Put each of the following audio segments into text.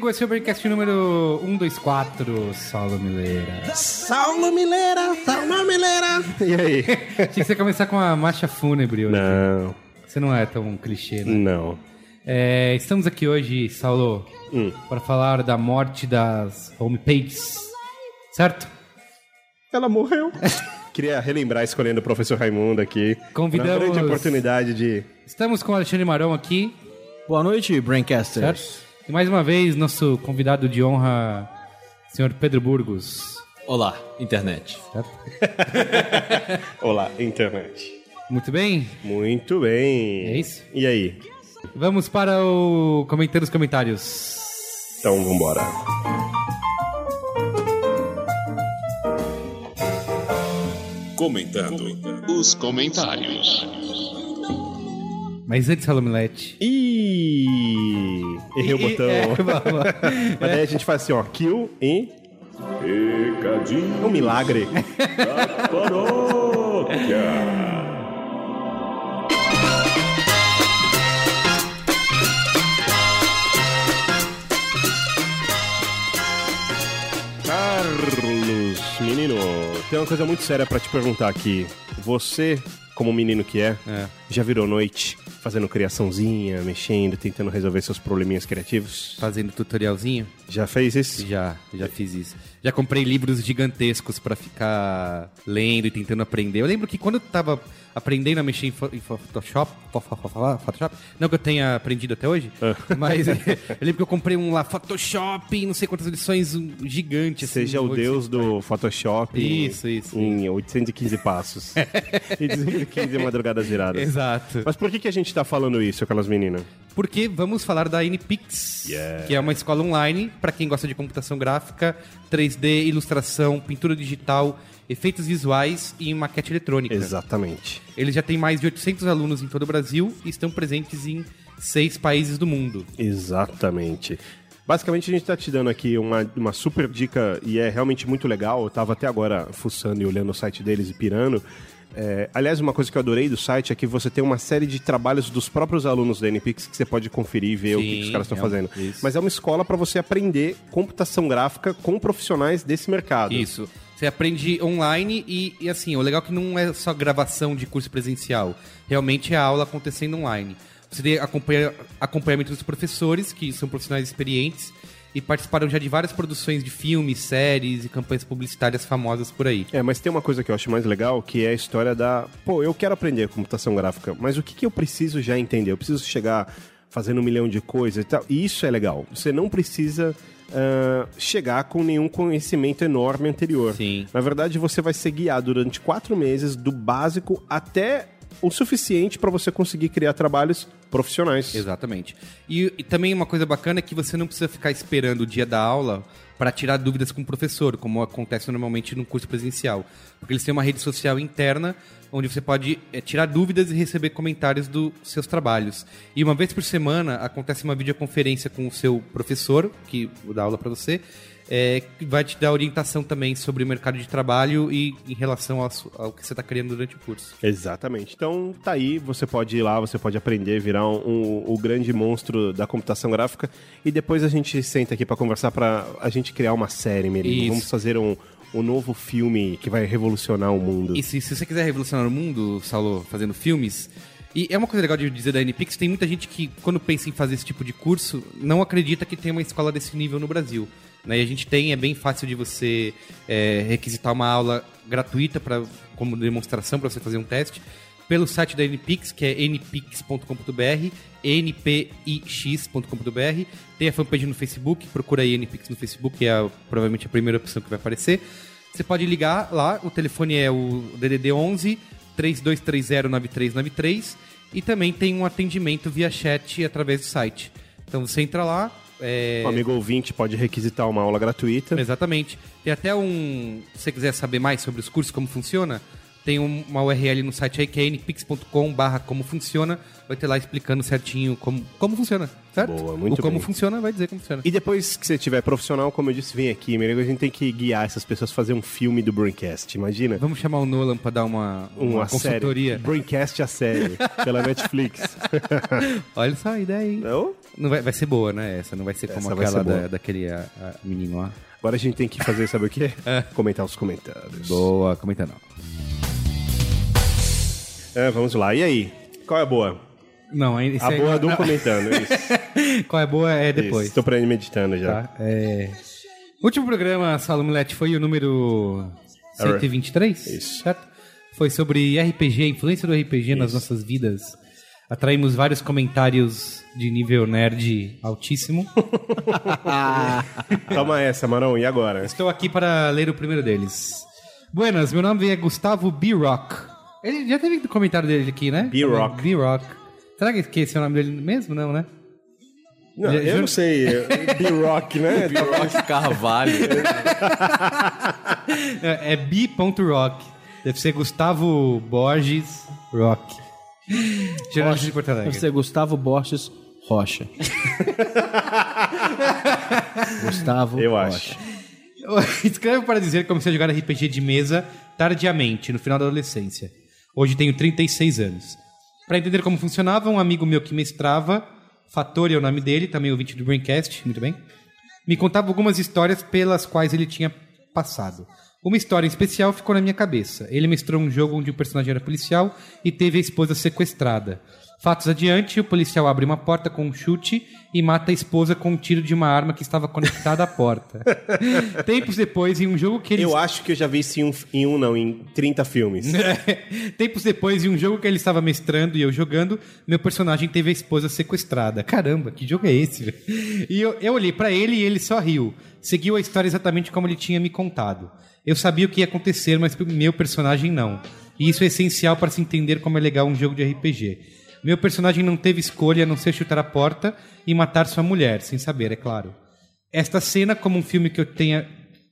O Carlos Merigo, esse é o Braincast número 124, Saulo Mileira. Saulo Mileira, Saulo Mileira. E aí? Tinha que você começar com a marcha fúnebre hoje. Não, Você não é tão clichê, né? não. É, estamos aqui hoje, Saulo, Hum. para falar da morte das homepages, certo? Ela morreu. Queria relembrar escolhendo o professor Raimundo aqui. Convidamos- Uma grande oportunidade de... Estamos com o Alexandre Marão aqui, Boa noite, Braincasters. certo? E mais uma vez, nosso convidado de honra, senhor Pedro Burgos, Olá, internet. Olá, internet. Muito bem? Muito bem. É isso? E aí? Vamos para o comentário dos comentários. Então, vambora. Comentando os comentários. Mas antes, Salomilete. Ih, errei o botão. é, vamos. Mas daí a gente faz assim, ó, kill e... Pecadinho É um milagre. da paróquia. Carlos, menino, tem uma coisa muito séria pra te perguntar aqui. Você, como menino que é, É. já virou noite fazendo criaçãozinha, mexendo, tentando resolver seus probleminhas criativos? Fazendo tutorialzinho? Já fez isso? Já, já fiz isso. Já comprei livros gigantescos pra ficar lendo e tentando aprender. Eu lembro que quando eu tava aprendendo a mexer em, em Photoshop, Photoshop, não que eu tenha aprendido até hoje, Ah. mas eu lembro que eu comprei um lá Photoshop, não sei quantas edições, um gigante. assim, Seja o deus do Photoshop em- Isso, isso, em 815 passos. e 215 madrugadas viradas. Exato. Mas por que, que a gente tá falando isso, aquelas meninas? Porque vamos falar da NPix, Yeah. que é uma escola online para quem gosta de computação gráfica, 3D, ilustração, pintura digital, efeitos visuais e maquete eletrônica. Exatamente. Eles já têm mais de 800 alunos em todo o Brasil e estão presentes em seis países do mundo. Exatamente. Basicamente, a gente tá te dando aqui uma, uma super dica e é realmente muito legal. Eu tava até agora fuçando e olhando o site deles e pirando. É, aliás, uma coisa que eu adorei do site é que você tem uma série de trabalhos dos próprios alunos da NPix que você pode conferir e ver o que, Sim, que os caras estão é fazendo. isso. Mas é uma escola para você aprender computação gráfica com profissionais desse mercado. Isso. Você aprende online e, e, assim, o legal é que não é só gravação de curso presencial. Realmente é a aula acontecendo online. Você tem acompanha, acompanhamento dos professores, que são profissionais experientes, e participaram já de várias produções de filmes, séries e campanhas publicitárias famosas por aí. É, mas tem uma coisa que eu acho mais legal, que é a história da... Pô, eu quero aprender computação gráfica, mas o que, que eu preciso já entender? Eu preciso chegar fazendo um milhão de coisas e tal. E isso é legal. Você não precisa ah, chegar com nenhum conhecimento enorme anterior. Sim. Na verdade, você vai ser guiado durante quatro meses do básico até o suficiente para você conseguir criar trabalhos profissionais. Exatamente. E, e também uma coisa bacana é que você não precisa ficar esperando o dia da aula para tirar dúvidas com o professor, como acontece normalmente no curso presencial. Porque eles têm uma rede social interna onde você pode eh, tirar dúvidas e receber comentários dos seus trabalhos. E uma vez por semana acontece uma videoconferência com o seu professor, que dá aula para você, que vai te dar orientação também sobre o mercado de trabalho e em relação ao, ao que você está criando durante o curso. Exatamente. Então tá aí, você pode ir lá, você pode aprender, virar um, um- o grande monstro da computação gráfica e depois a gente senta aqui pra conversar pra a gente criar uma série, Merigo. Isso. Vamos fazer um, um novo filme que vai revolucionar o mundo. E se, se você quiser revolucionar o mundo, Saulo, fazendo filmes, e é uma coisa legal de dizer da NPix, tem muita gente que, quando pensa em fazer esse tipo de curso, não acredita que tem uma escola desse nível no Brasil. Né? E a gente tem, é bem fácil de você é, requisitar uma aula gratuita pra, como demonstração para você fazer um teste pelo site da NPix, que é npix.com.br, npix.com.br. Tem a fanpage no Facebook, procura aí NPix no Facebook, que é a- provavelmente a primeira opção que vai aparecer. Você pode ligar lá, o telefone é o DDD 11 3230 9393 E também tem um atendimento via chat através do site. Então você entra lá. É, O amigo ouvinte pode requisitar uma aula gratuita. Exatamente. Tem até um. Se você quiser saber mais sobre os cursos, como funciona, tem um- uma URL no site aí que é npix.com barra como funciona. Vai ter lá explicando certinho como, como funciona, certo? Boa, muito o como bem. funciona vai dizer como funciona. E depois que você tiver profissional, como eu disse, vem aqui. Melhor a gente tem que guiar essas pessoas a fazer um filme do Braincast. Imagina? Vamos chamar o Nolan pra dar uma, uma, Uma consultoria. série. Braincast a série. pela Netflix. Olha só a ideia aí. Não? Não vai, vai ser boa, né? Essa não vai ser como Essa aquela ser da, daquele a, a menino lá. Agora a gente tem que fazer, sabe o quê? Comentar os comentários. Boa, comenta não. É, vamos lá. E aí? Qual é a boa? Não, A aí boa do não. comentando. Isso. Qual é boa é depois. Estou meditando já. Tá? É... O último programa, Salomilete, foi o número 123? Isso. Certo? Foi sobre RPG, influência do RPG nas nossas vidas. Atraímos vários comentários de nível nerd altíssimo. Toma essa, Marão. E agora? Estou aqui para ler o primeiro deles. Buenas, meu nome é Gustavo B. Rock. Ele já teve comentário dele aqui, né? B. Rock. B. Rock. Será que esse é o nome dele mesmo? Não, né? Não, Já- eu já- não sei. B-Rock, né? Rock Carvalho. É, B.Rock. Deve ser Gustavo Borges Rock. Jornalista de Porto Deve Alegre. ser Gustavo Borges Rocha. Gustavo Eu Rocha. acho. Escreve para dizer que comecei a jogar RPG de mesa tardiamente, no final da adolescência. Hoje tenho 36 anos. Para entender como funcionava, um amigo meu que mestrava, Fator é o nome dele, também ouvinte do Braincast, muito bem, me contava algumas histórias pelas quais ele tinha passado. Uma história em especial ficou na minha cabeça. Ele mestrou um jogo onde o personagem era policial e teve a esposa sequestrada. Fatos adiante, o policial abre uma porta com um chute e mata a esposa com um tiro de uma arma que estava conectada à porta. Tempos depois, em um jogo que ele Eu acho que eu já vi isso em um, em um não, em 30 filmes. Tempos depois, em um jogo que ele estava mestrando e eu jogando, meu personagem teve a esposa sequestrada. Caramba, que jogo é esse? velho? E eu, eu olhei pra ele e ele só riu. Seguiu a história exatamente como ele tinha me contado. Eu sabia o que ia acontecer, mas meu personagem não. E isso é essencial para se entender como é legal um jogo de RPG. Meu personagem não teve escolha a não ser chutar a porta e matar sua mulher, sem saber, é claro. Esta cena, como um filme que eu tenha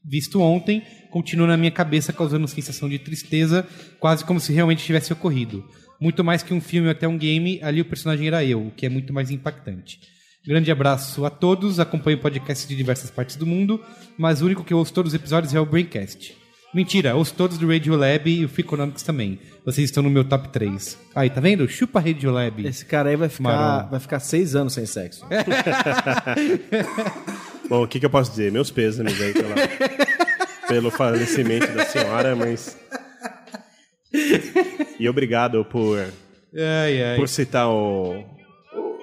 visto ontem, continua na minha cabeça causando sensação de tristeza, quase como se realmente tivesse ocorrido. Muito mais que um filme ou até um game, ali o personagem era eu, o que é muito mais impactante. Grande abraço a todos, acompanho podcasts de diversas partes do mundo, mas o único que eu ouço todos os episódios é o Braincast. Mentira, ouço todos do Radiolab e o Freakonomics também. Vocês estão no meu top 3. Aí, tá vendo? Chupa Radiolab. Esse cara aí vai ficar, vai ficar seis anos sem sexo. Bom, o que, que eu posso dizer? Meus pêsames aí pela, pelo falecimento da senhora, mas. E obrigado por, Ai, ai. por citar o.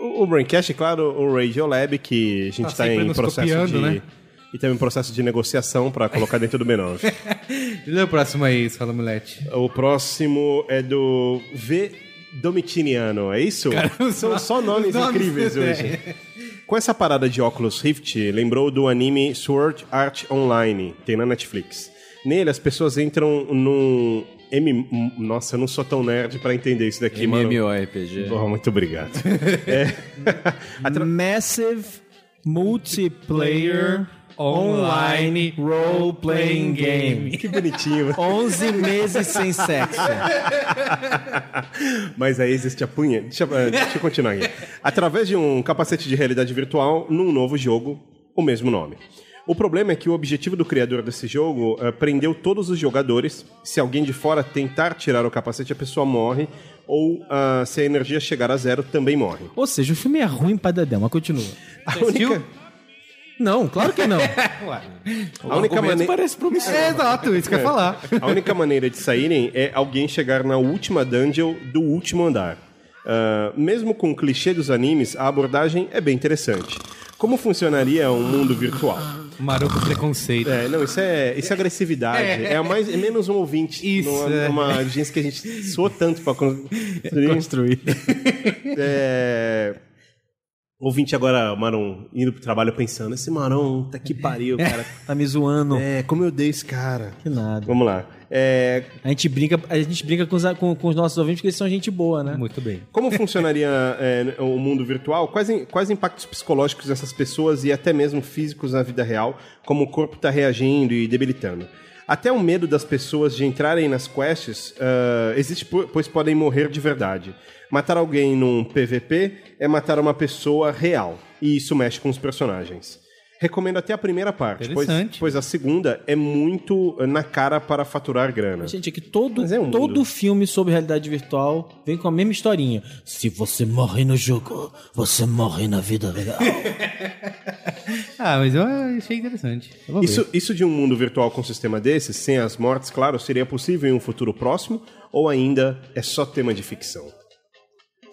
O, o Braincast, e claro, o Radiolab, que a gente Tá está sempre em nos processo copiando, de. né? E também em processo de negociação para colocar dentro do B9. Lê o próximo aí, Fala Mulete. o próximo é do V. Domitiniano, é isso? São só nomes, nomes, incríveis é. hoje. Com essa parada de óculos Rift, lembrou do anime Sword Art Online, tem na Netflix. Nele, as pessoas entram num... M... Nossa, eu não sou tão nerd pra entender isso daqui, mano. MMORPG. Porra, muito obrigado. É. Massive Multiplayer Online Role Playing Game. Que bonitinho. 11 meses sem sexo. Mas aí existe a punha. Deixa, eh, deixa eu continuar aqui. Através de um capacete de realidade virtual, num novo jogo, o mesmo nome. O problema é que o objetivo do criador desse jogo eh, prendeu todos os jogadores. Se alguém de fora tentar tirar o capacete, a pessoa morre. Ou ah, se a energia chegar a zero, também morre. Ou seja, o filme é ruim pra Dedé, mas continua. A única, Não, claro que não. a única maneira. parece promissor. É, exato, isso que eu ia falar. A única maneira de saírem é alguém chegar na última dungeon do último andar. Ah, mesmo com o clichê dos animes, a abordagem é bem interessante. Como funcionaria um mundo virtual? Maroto preconceito. É, não, isso é, isso é agressividade. É, a mais, é menos um ouvinte. Isso, Numa, é. numa audiência que a gente soa tanto pra construir. Construir. É, Ouvinte agora, o Maron, indo pro trabalho pensando, esse Maron, tá que pariu, cara. Tá me zoando. é, como eu dei esse cara. Que nada. Vamos lá. É, A gente brinca, a gente brinca com, os, com- com os nossos ouvintes porque eles são gente boa, né? Muito bem. Como funcionaria é, o mundo virtual? Quais, quais impactos psicológicos dessas pessoas e até mesmo físicos na vida real, como o corpo está reagindo e debilitando? Até o medo das pessoas de entrarem nas quests ah, existe, po- pois podem morrer de verdade. Matar alguém num PVP é matar uma pessoa real, e isso mexe com os personagens. Recomendo até a primeira parte, pois, pois a segunda é muito na cara para faturar grana. Gente, é que todo, é um todo mundo. filme sobre realidade virtual vem com a mesma historinha. Se você morre no jogo, você morre na vida real. Ah, mas eu achei interessante. Eu vou ver. Isso, isso de um mundo virtual com um sistema desses, sem as mortes, claro, seria possível em um futuro próximo ou ainda é só tema de ficção?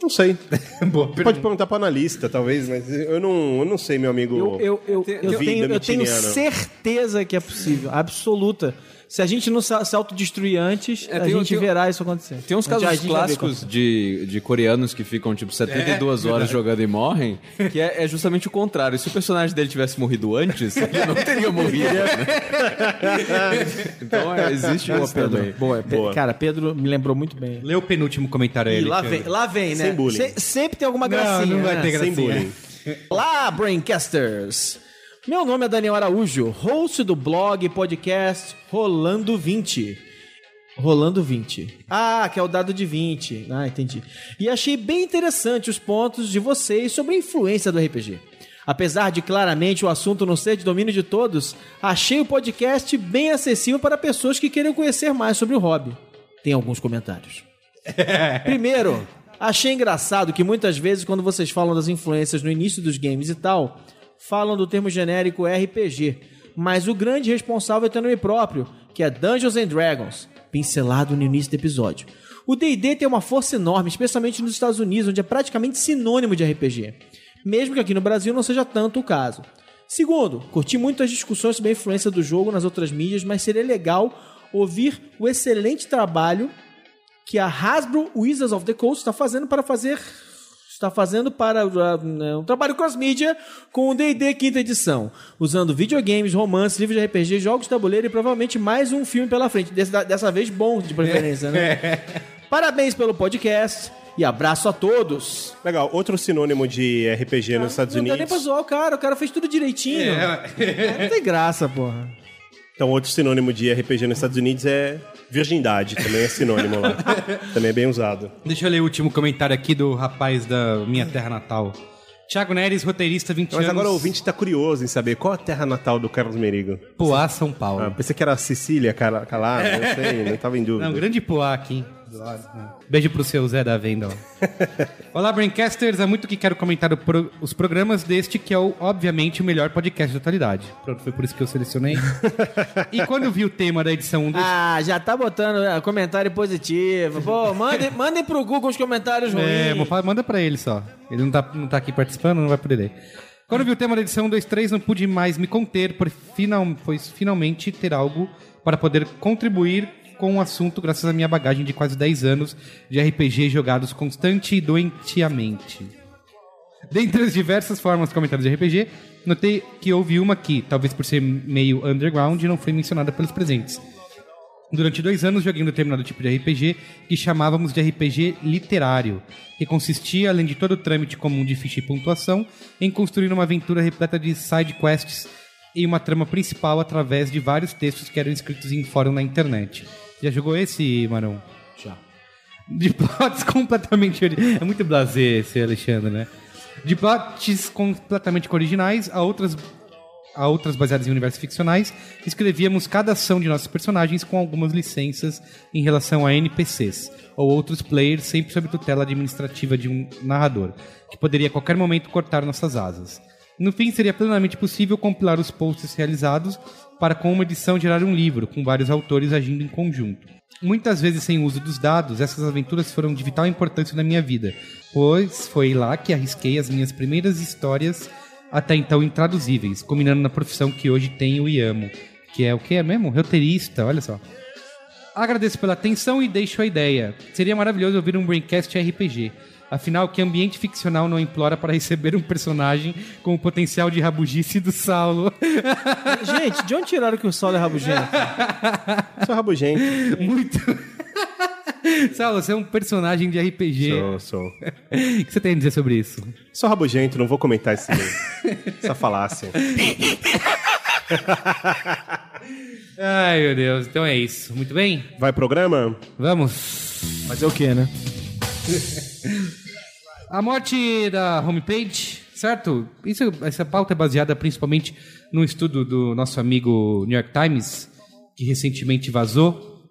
Não sei. Boa Pode perguntar para analista, talvez, mas eu não, eu não sei, meu amigo. Eu, eu, eu, eu tenho, eu tenho certeza que é possível, absoluta. Se a gente não se autodestruir antes, É, a tem gente tem verá isso acontecer. Tem uns casos vai clássicos de, de coreanos que ficam, tipo, 72 horas jogando e morrem, que é, é justamente o contrário. Se o personagem dele tivesse morrido antes, ele não teria morrido, né? então, é, existe Boa, isso Pedro. também. Boa, Pe- Boa. Cara, Pedro me lembrou muito bem. Lê o penúltimo comentário aí, lá vem, lá vem, né? Sem bullying. Se- sempre tem alguma Não, gracinha. não vai né? ter Sem gracinha. bullying. Olá, Braincasters! Meu nome é Daniel Araújo, host do blog e podcast Rolando 20. Rolando 20. Ah, que é o dado de 20. Ah, entendi. E achei bem interessante os pontos de vocês sobre a influência do RPG. Apesar de claramente o assunto não ser de domínio de todos, achei o podcast bem acessível para pessoas que queiram conhecer mais sobre o hobby. Tem alguns comentários. Primeiro, achei engraçado que muitas vezes quando vocês falam das influências no início dos games e tal, falam do termo genérico RPG, mas o grande responsável tem nome próprio, que é Dungeons and Dragons, pincelado no início do episódio. O D&D tem uma força enorme, especialmente nos Estados Unidos, onde é praticamente sinônimo de RPG, mesmo que aqui no Brasil não seja tanto o caso. Segundo, curti muito as discussões sobre a influência do jogo nas outras mídias, mas seria legal ouvir o excelente trabalho que a Hasbro Wizards of the Coast está fazendo para fazer está fazendo para uh, né, um trabalho cross-mídia com o D&D quinta edição, usando videogames, romances, livros de RPG, jogos de tabuleiro e provavelmente mais um filme pela frente, dessa, dessa vez bom de preferência, né? Parabéns pelo podcast e abraço a todos. Legal, outro sinônimo de RPG nos Estados não dá nem pra Unidos. zoar o cara, o cara fez tudo direitinho. Não tem graça, porra. Então, outro sinônimo de RPG nos Estados Unidos é virgindade, também é sinônimo lá. também é bem usado. Deixa eu ler o último comentário aqui do rapaz da minha terra natal. Tiago Neres, roteirista, 20 Mas anos. agora o ouvinte está curioso em saber qual a terra natal do Carlos Merigo. Poá, São Paulo. Ah, pensei que era Sicília, Calado, não sei, não estava em dúvida. Não, grande Poá aqui. hein? Do lado, né? Beijo pro seu Zé da venda. Olá, Braincasters. Há muito que quero comentar pro- os programas deste, que é, o, obviamente, o melhor podcast da atualidade. Pronto, foi por isso que eu selecionei. e quando vi o tema da edição 1 do Ah, já tá botando ah, comentário positivo. Pô, mandem, mandem pro Google os comentários ruins. É, vou manda pra ele só. Ele não tá, não tá aqui participando, não vai poder ler. Quando vi o tema da edição 23, não pude mais me conter, por final, pois finalmente ter algo para poder contribuir com o assunto graças à minha bagagem de quase 10 anos de RPG jogados constante e doentiamente. Dentre as diversas formas de comentários de RPG, notei que houve uma que, talvez por ser meio underground, não foi mencionada pelos presentes. Durante dois anos joguei um determinado tipo de RPG que chamávamos de RPG literário, que consistia, além de todo o trâmite comum de ficha e pontuação, em construir uma aventura repleta de side quests e uma trama principal através de vários textos que eram escritos em fórum na internet. Já jogou esse, Marão? Já. De plots completamente. É muito blasé esse Alexandre, né? De plots completamente originais a outras, a outras baseadas em universos ficcionais, escrevíamos cada ação de nossos personagens com algumas licenças em relação a NPCs ou outros players, sempre sob tutela administrativa de um narrador, que poderia a qualquer momento cortar nossas asas. No fim, seria plenamente possível compilar os posts realizados para, com uma edição, gerar um livro, com vários autores agindo em conjunto. Muitas vezes sem uso dos dados, essas aventuras foram de vital importância na minha vida, pois foi lá que arrisquei as minhas primeiras histórias até então intraduzíveis, combinando na profissão que hoje tenho e amo, que é o que é mesmo? Roteirista, olha só. Agradeço pela atenção e deixo a ideia. Seria maravilhoso ouvir um Braincast RPG. Afinal, que ambiente ficcional não implora para receber um personagem com o potencial de rabugice do Saulo? Gente, de onde tiraram que o Saulo é rabugento? Sou rabugento. Muito. Saulo, você é um personagem de RPG. Sou, sou. O que você tem a dizer sobre isso? Sou rabugento, não vou comentar esse, essa falácia. Ai, meu Deus. Então é isso. Muito bem? Vai programa? Vamos. Mas é o quê, né? A morte da homepage, certo? Isso, essa pauta é baseada principalmente num estudo do nosso amigo New York Times, que recentemente vazou,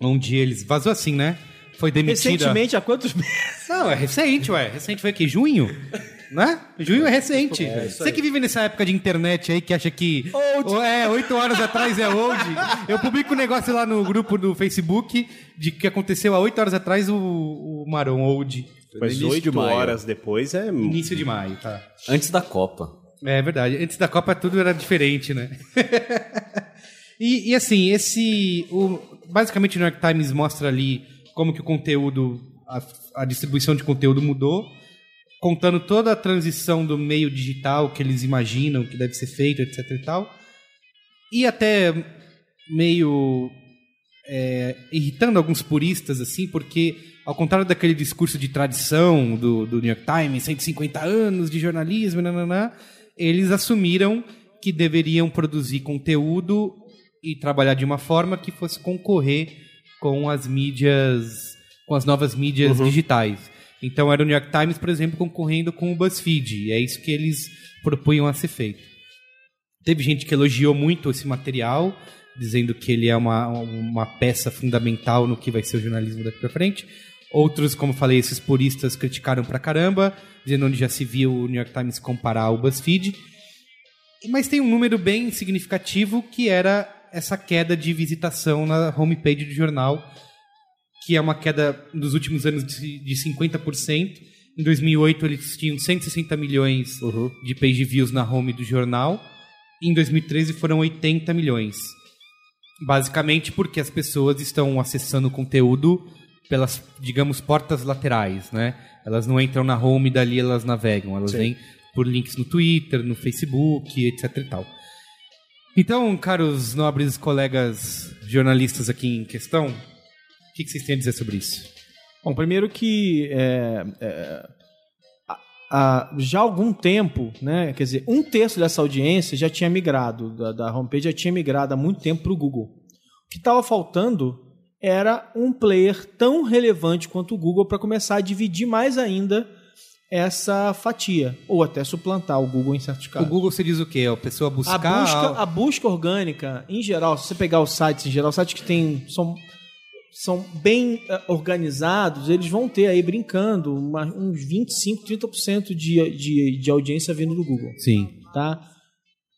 onde eles... Vazou assim, né? Foi demitida... Recentemente, há quantos meses? Não, é recente, ué. Recente foi aqui, junho? Né? Junho é recente. Você que vive nessa época de internet aí, que acha que... Old. É, oito horas atrás é old. Eu publico um negócio lá no grupo do Facebook de que aconteceu há oito horas atrás o, o Maron Old. Mas oito horas depois é. Início de maio, tá. Antes da Copa. É verdade. Antes da Copa tudo era diferente, né? e, e, assim, esse. O, basicamente o New York Times mostra ali como que o conteúdo, a, a distribuição de conteúdo mudou, contando toda a transição do meio digital que eles imaginam que deve ser feito, etc e tal. E até meio é, irritando alguns puristas, assim, porque, ao contrário daquele discurso de tradição do, do New York Times, 150 anos de jornalismo, nananã, eles assumiram que deveriam produzir conteúdo e trabalhar de uma forma que fosse concorrer com as mídias, com as novas mídias digitais. Então era o New York Times, por exemplo, concorrendo com o BuzzFeed, e é isso que eles propunham a ser feito. Teve gente que elogiou muito esse material, dizendo que ele é uma, uma peça fundamental no que vai ser o jornalismo daqui para frente. Outros, como falei, esses puristas criticaram pra caramba, dizendo onde já se viu o New York Times comparar ao BuzzFeed. Mas tem um número bem significativo que era essa queda de visitação na homepage do jornal, que é uma queda nos últimos anos de, de 50%. Em 2008 eles tinham 160 milhões de page views na home do jornal. Em 2013 foram 80 milhões. Basicamente porque as pessoas estão acessando o conteúdo pelas, digamos, portas laterais, né? Elas não entram na home e dali elas navegam. Elas vêm por links no Twitter, no Facebook, etc e tal. Então, caros nobres colegas jornalistas aqui em questão, o que, que vocês têm a dizer sobre isso? Bom, primeiro que é, é, a- a- já há algum tempo, né, quer dizer, um terço dessa audiência já tinha migrado, da, da homepage já tinha migrado há muito tempo para o Google. O que estava faltando era um player tão relevante quanto o Google para começar a dividir mais ainda essa fatia, ou até suplantar o Google em certos O casos. Google você diz o quê? A pessoa A buscar... busca, a busca orgânica, em geral, se você pegar os sites, em geral, sites que tem, são, são bem eh, organizados, eles vão ter aí brincando uma- uns 25, 30% de, de, de audiência vindo do Google. Sim. Tá?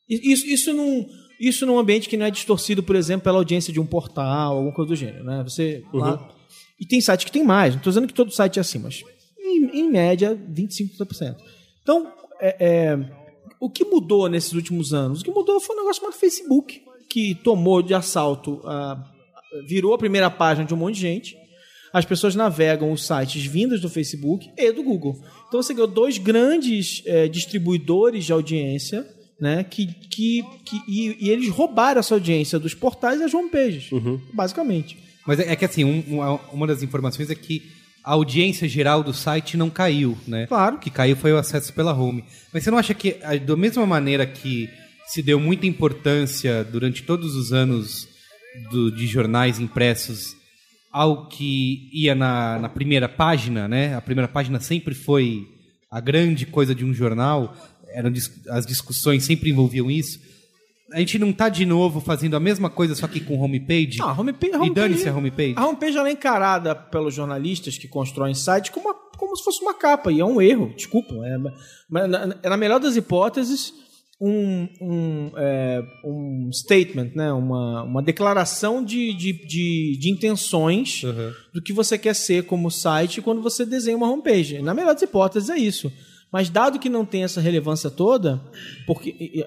Isso, isso, num, isso num ambiente que não é distorcido, por exemplo, pela audiência de um portal, alguma coisa do gênero. Né? Você, lá- e tem site que tem mais, não estou dizendo que todo site é assim, mas em, em média, 25, 30%. Então, é, é, o que mudou nesses últimos anos? O que mudou foi um negócio chamado Facebook, que tomou de assalto, a- virou a primeira página de um monte de gente. As pessoas navegam os sites vindos do Facebook e do Google. Então você ganhou dois grandes eh, distribuidores de audiência, né? Que, que, que, e, e eles roubaram essa audiência dos portais e das homepages, basicamente. Mas é é que assim, um- uma, uma das informações é que a audiência geral do site não caiu, né? Claro. O que caiu foi o acesso pela home. Mas você não acha que, da mesma maneira que se deu muita importância durante todos os anos do- de jornais impressos ao que ia na, na primeira página, né? A primeira página sempre foi a grande coisa de um jornal, eram as discussões sempre envolviam isso. A gente não tá de novo fazendo a mesma coisa, só que com homepage? Não, a homepage, a E homepage- dane-se a homepage. A homepage ela é encarada pelos jornalistas que constroem sites como, uma- como se fosse uma capa, e é um erro, desculpa. É, mas na, na melhor das hipóteses, um, um, é, um statement, né? uma, uma declaração de, de, de, de intenções Uhum. do que você quer ser como site quando você desenha uma homepage. Na melhor das hipóteses, é isso. Mas dado que não tem essa relevância toda, porque.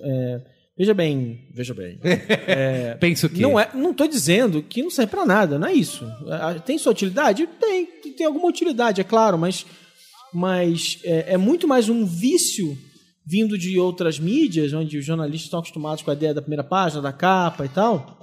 é, veja bem, veja bem. Penso que. Não é, não tô dizendo que não serve pra nada, não é isso. Tem sua utilidade? Tem, tem alguma utilidade, é claro, mas mas é, é muito mais um vício vindo de outras mídias, onde os jornalistas estão acostumados com a ideia da primeira página, da capa e tal,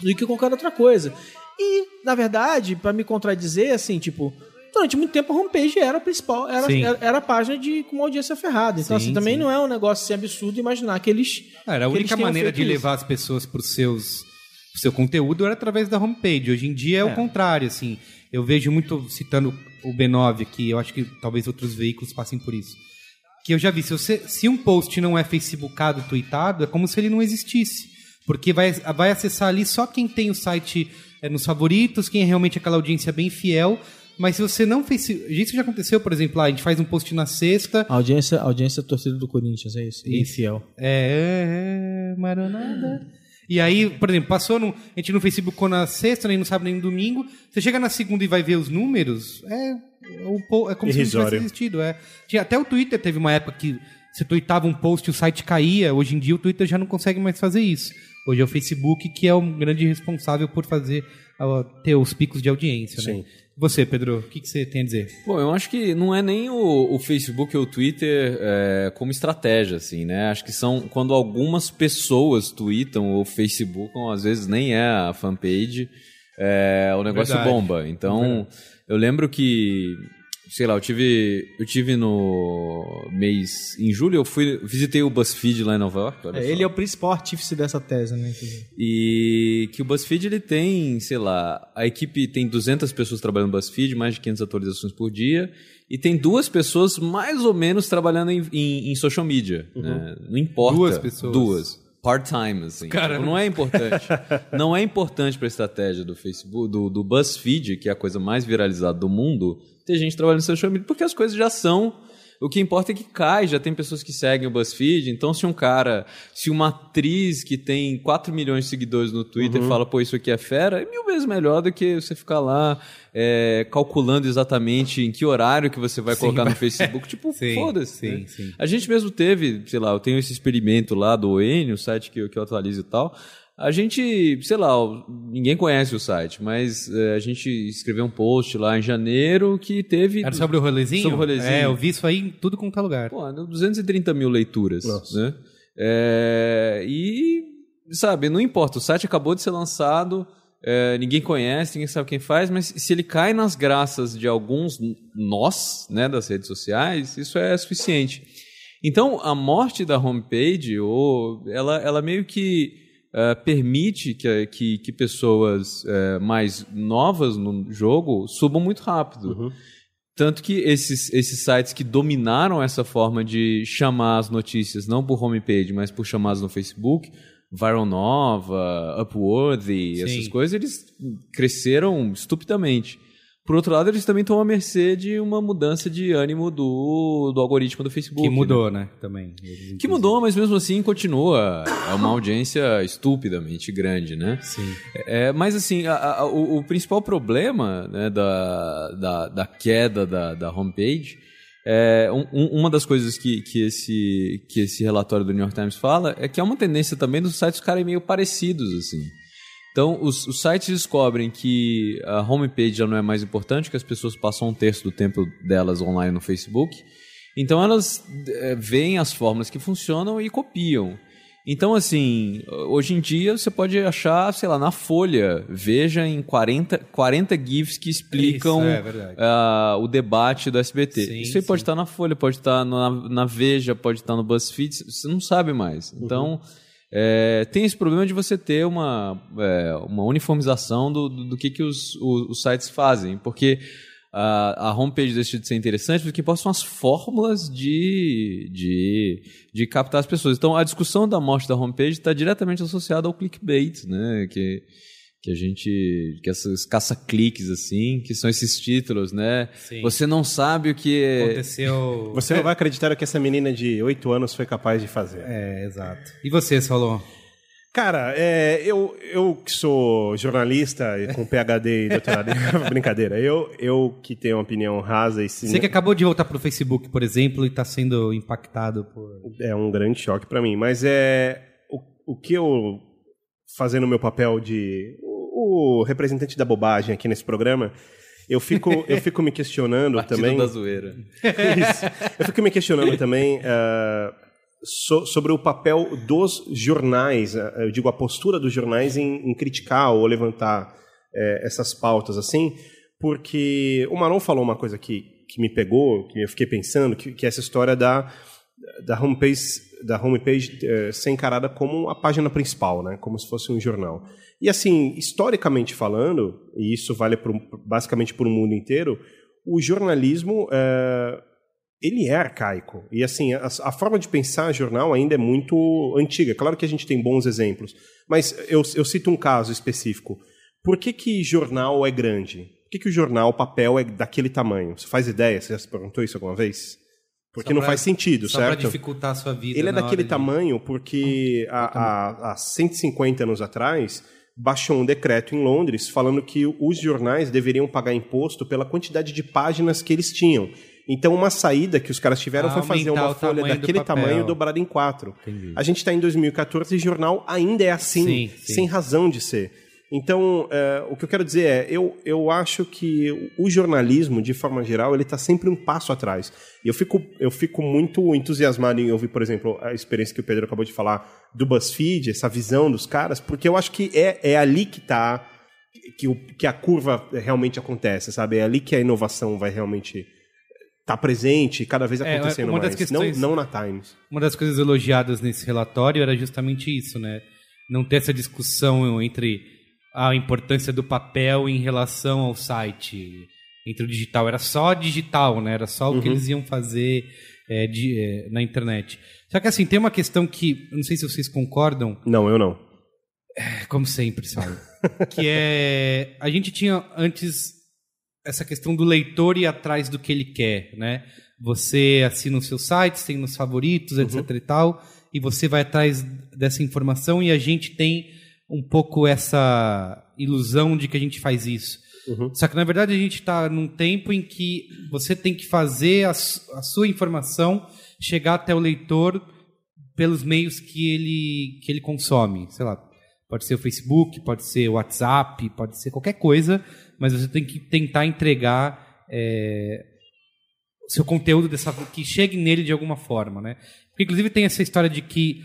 do que qualquer outra coisa. E, na verdade, para me contradizer, assim, tipo, durante muito tempo a homepage era a principal, era, era, era a página de, com uma audiência ferrada. Então, Sim, assim, também sim. não é um negócio assim, absurdo imaginar que eles. Era a única maneira de isso. levar as pessoas para seus pro seu conteúdo era através da homepage. Hoje em dia é, É. o contrário, assim. Eu vejo muito citando o B9 aqui, eu acho que talvez outros veículos passem por isso. Que eu já vi, se, você, se um post não é facebookado, tweetado, é como se ele não existisse. Porque vai, vai acessar ali só quem tem o site é, nos favoritos, quem é realmente aquela audiência bem fiel. Mas se você não fez. Isso já aconteceu, por exemplo, lá, a gente faz um post na sexta, A audiência, a audiência torcida do Corinthians, é isso. Bem fiel. é, é, Maranada. E aí, por exemplo, passou no, a gente no Facebook na sexta, nem no sábado, nem no domingo. Você chega na segunda e vai ver os números, é, o po- é como se não Irrisório. tivesse existido. É. Tinha, até o Twitter teve uma época que você tweetava um post e o site caía. Hoje em dia o Twitter já não consegue mais fazer isso. Hoje é o Facebook que é o grande responsável por fazer ter os picos de audiência. Né? Você, Pedro, o que, que você tem a dizer? Bom, eu acho que não é nem o, o Facebook ou o Twitter é, como estratégia, assim, né? Acho que são quando algumas pessoas tweetam ou Facebookam, às vezes nem é a fanpage, é, o negócio Verdade. bomba. Então, eu lembro que, sei lá, eu tive, eu tive no mês, em julho eu fui, visitei o BuzzFeed lá em Nova York. É, ele é o principal artífice dessa tese, né? E que o BuzzFeed ele tem, sei lá, a equipe tem 200 pessoas trabalhando no BuzzFeed, mais de 500 atualizações por dia, e tem duas pessoas mais ou menos trabalhando em, em- em social media. né? Não importa. Duas pessoas. Duas. Part-time, assim. Caramba. Tipo, não é importante. não é importante para a estratégia do Facebook, do, do BuzzFeed, que é a coisa mais viralizada do mundo, ter gente trabalhando em social media, porque as coisas já são o que importa é que cai, já tem pessoas que seguem o BuzzFeed. Então, se um cara, se uma atriz que tem 4 milhões de seguidores no Twitter fala, pô, isso aqui é fera, é mil vezes melhor do que você ficar lá é, calculando exatamente em que horário que você vai Sim, colocar no Facebook. Tipo, foda-se. sim, né? sim. A gente mesmo teve, sei lá, eu tenho esse experimento lá do ON, o site que, eu- que eu atualizo e tal. A gente, sei lá, ninguém conhece o site, mas é, a gente escreveu um post lá em janeiro que teve. Era sobre o rolezinho? Sobre o rolezinho. É, eu vi isso aí em tudo quanto é lugar. Pô, deu 230 mil leituras. Nossa. Né? É, e, sabe, não importa, o site acabou de ser lançado, é, ninguém conhece, ninguém sabe quem faz, mas se ele cai nas graças de alguns nós, né, das redes sociais, isso é suficiente. Então, a morte da homepage, ou, ela, ela meio que é, permite que, que, que pessoas é, mais novas no jogo subam muito rápido. Tanto que esses, esses sites que dominaram essa forma de chamar as notícias, não por homepage, mas por chamadas no Facebook, Viral Nova, Upworthy, Sim. essas coisas, eles cresceram estupidamente. Por outro lado, eles também estão à mercê de uma mudança de ânimo do, do algoritmo do Facebook. Que né? mudou, né? Também. Eles, Que mudou, mas mesmo assim continua. É uma audiência estupidamente grande, né? Sim. É, mas assim, a- a- o, o principal problema né, da, da, da queda da, da homepage é um- um- uma das coisas que, que, esse, que esse relatório do New York Times fala é que há uma tendência também dos sites ficarem meio parecidos assim. Então, os, os sites descobrem que a homepage já não é mais importante, que as pessoas passam um terço do tempo delas online no Facebook. Então, elas eh, veem as fórmulas que funcionam e copiam. Então, assim, hoje em dia você pode achar, sei lá, na Folha, veja em 40, 40 GIFs que explicam Isso, é ah, o debate do SBT. Sim, Isso aí pode sim. estar na Folha, pode estar na, na Veja, pode estar no BuzzFeed, você não sabe mais. Então, é, tem esse problema de você ter uma, é, uma uniformização do, do, do que, que os, os, os sites fazem, porque a, a homepage deixa de ser interessante, porque são as fórmulas de, de, de captar as pessoas. Então, a discussão da morte da homepage está diretamente associada ao clickbait, né? Que, que a gente. que essas caça-cliques, assim, que são esses títulos, né? Sim. Você não sabe o que é. Aconteceu. Você não vai acreditar o que essa menina de 8 anos foi capaz de fazer. É, exato. E você, Solon? Cara, é, eu, eu que sou jornalista e com PhD e doutorado, brincadeira, eu, eu que tenho uma opinião rasa e sim, Você que acabou de voltar pro Facebook, por exemplo, e tá sendo impactado por. é um grande choque pra mim, mas é o, o que eu fazendo o meu papel de o, representante da bobagem aqui nesse programa, Eu fico, eu fico me questionando também. da zoeira. Isso. Eu fico me questionando também eh, so- sobre o papel dos jornais, eh, eu digo a postura dos jornais em, em criticar ou levantar eh, essas pautas assim, porque o Maron falou uma coisa que, que me pegou, que eu fiquei pensando, que, que é essa história da, da homepage, da homepage ser encarada como a página principal, né? como se fosse um jornal. E assim, historicamente falando, e isso vale pro, basicamente para o mundo inteiro, o jornalismo eh, ele é arcaico. E assim, a, a forma de pensar jornal ainda é muito antiga. Claro que a gente tem bons exemplos, mas eu, eu cito um caso específico. Por que, que jornal é grande? Por que, que o jornal, o papel é daquele tamanho? Você faz ideia? Você já se perguntou isso alguma vez? Porque Só não faz sentido, Só para certo? dificultar a sua vida. Ele é daquele de- tamanho porque há, há, há 150 anos atrás baixou um decreto em Londres falando que os jornais deveriam pagar imposto pela quantidade de páginas que eles tinham. Então, uma saída que os caras tiveram Ah, foi fazer uma folha daquele tamanho dobrada em quatro. Entendi. A gente está em 2014 e jornal ainda é assim, Sim, sim. sem razão de ser. Então, é, o que eu quero dizer é, eu, eu acho que o jornalismo, de forma geral, ele está sempre um passo atrás. E eu fico, eu fico muito entusiasmado em ouvir, por exemplo, a experiência que o Pedro acabou de falar do BuzzFeed, essa visão dos caras, porque eu acho que é, é ali que está que, o- que a curva realmente acontece, sabe? É ali que a inovação vai realmente estar presente e cada vez É, acontecendo das mais. questões- Não, não na Times. Uma das coisas elogiadas nesse relatório era justamente isso, né? Não ter essa discussão entre a importância do papel em relação ao site, entre o digital. Era só digital, né? Era só o que eles iam fazer é, de- é, na internet. Só que assim, tem uma questão que, não sei se vocês concordam, Não, eu não. é como sempre, sabe? que é. A gente tinha antes essa questão do leitor ir atrás do que ele quer, né? Você assina os seus sites, tem nos favoritos, etc e tal, e você vai atrás dessa informação e a gente tem um pouco essa ilusão de que a gente faz isso. Só que na verdade a gente está num tempo em que você tem que fazer a, a sua informação chegar até o leitor pelos meios que ele, que ele consome. Sei lá, pode ser o Facebook, pode ser o WhatsApp, pode ser qualquer coisa, mas você tem que tentar entregar é, o seu conteúdo dessa que chegue nele de alguma forma, né? Porque inclusive tem essa história de que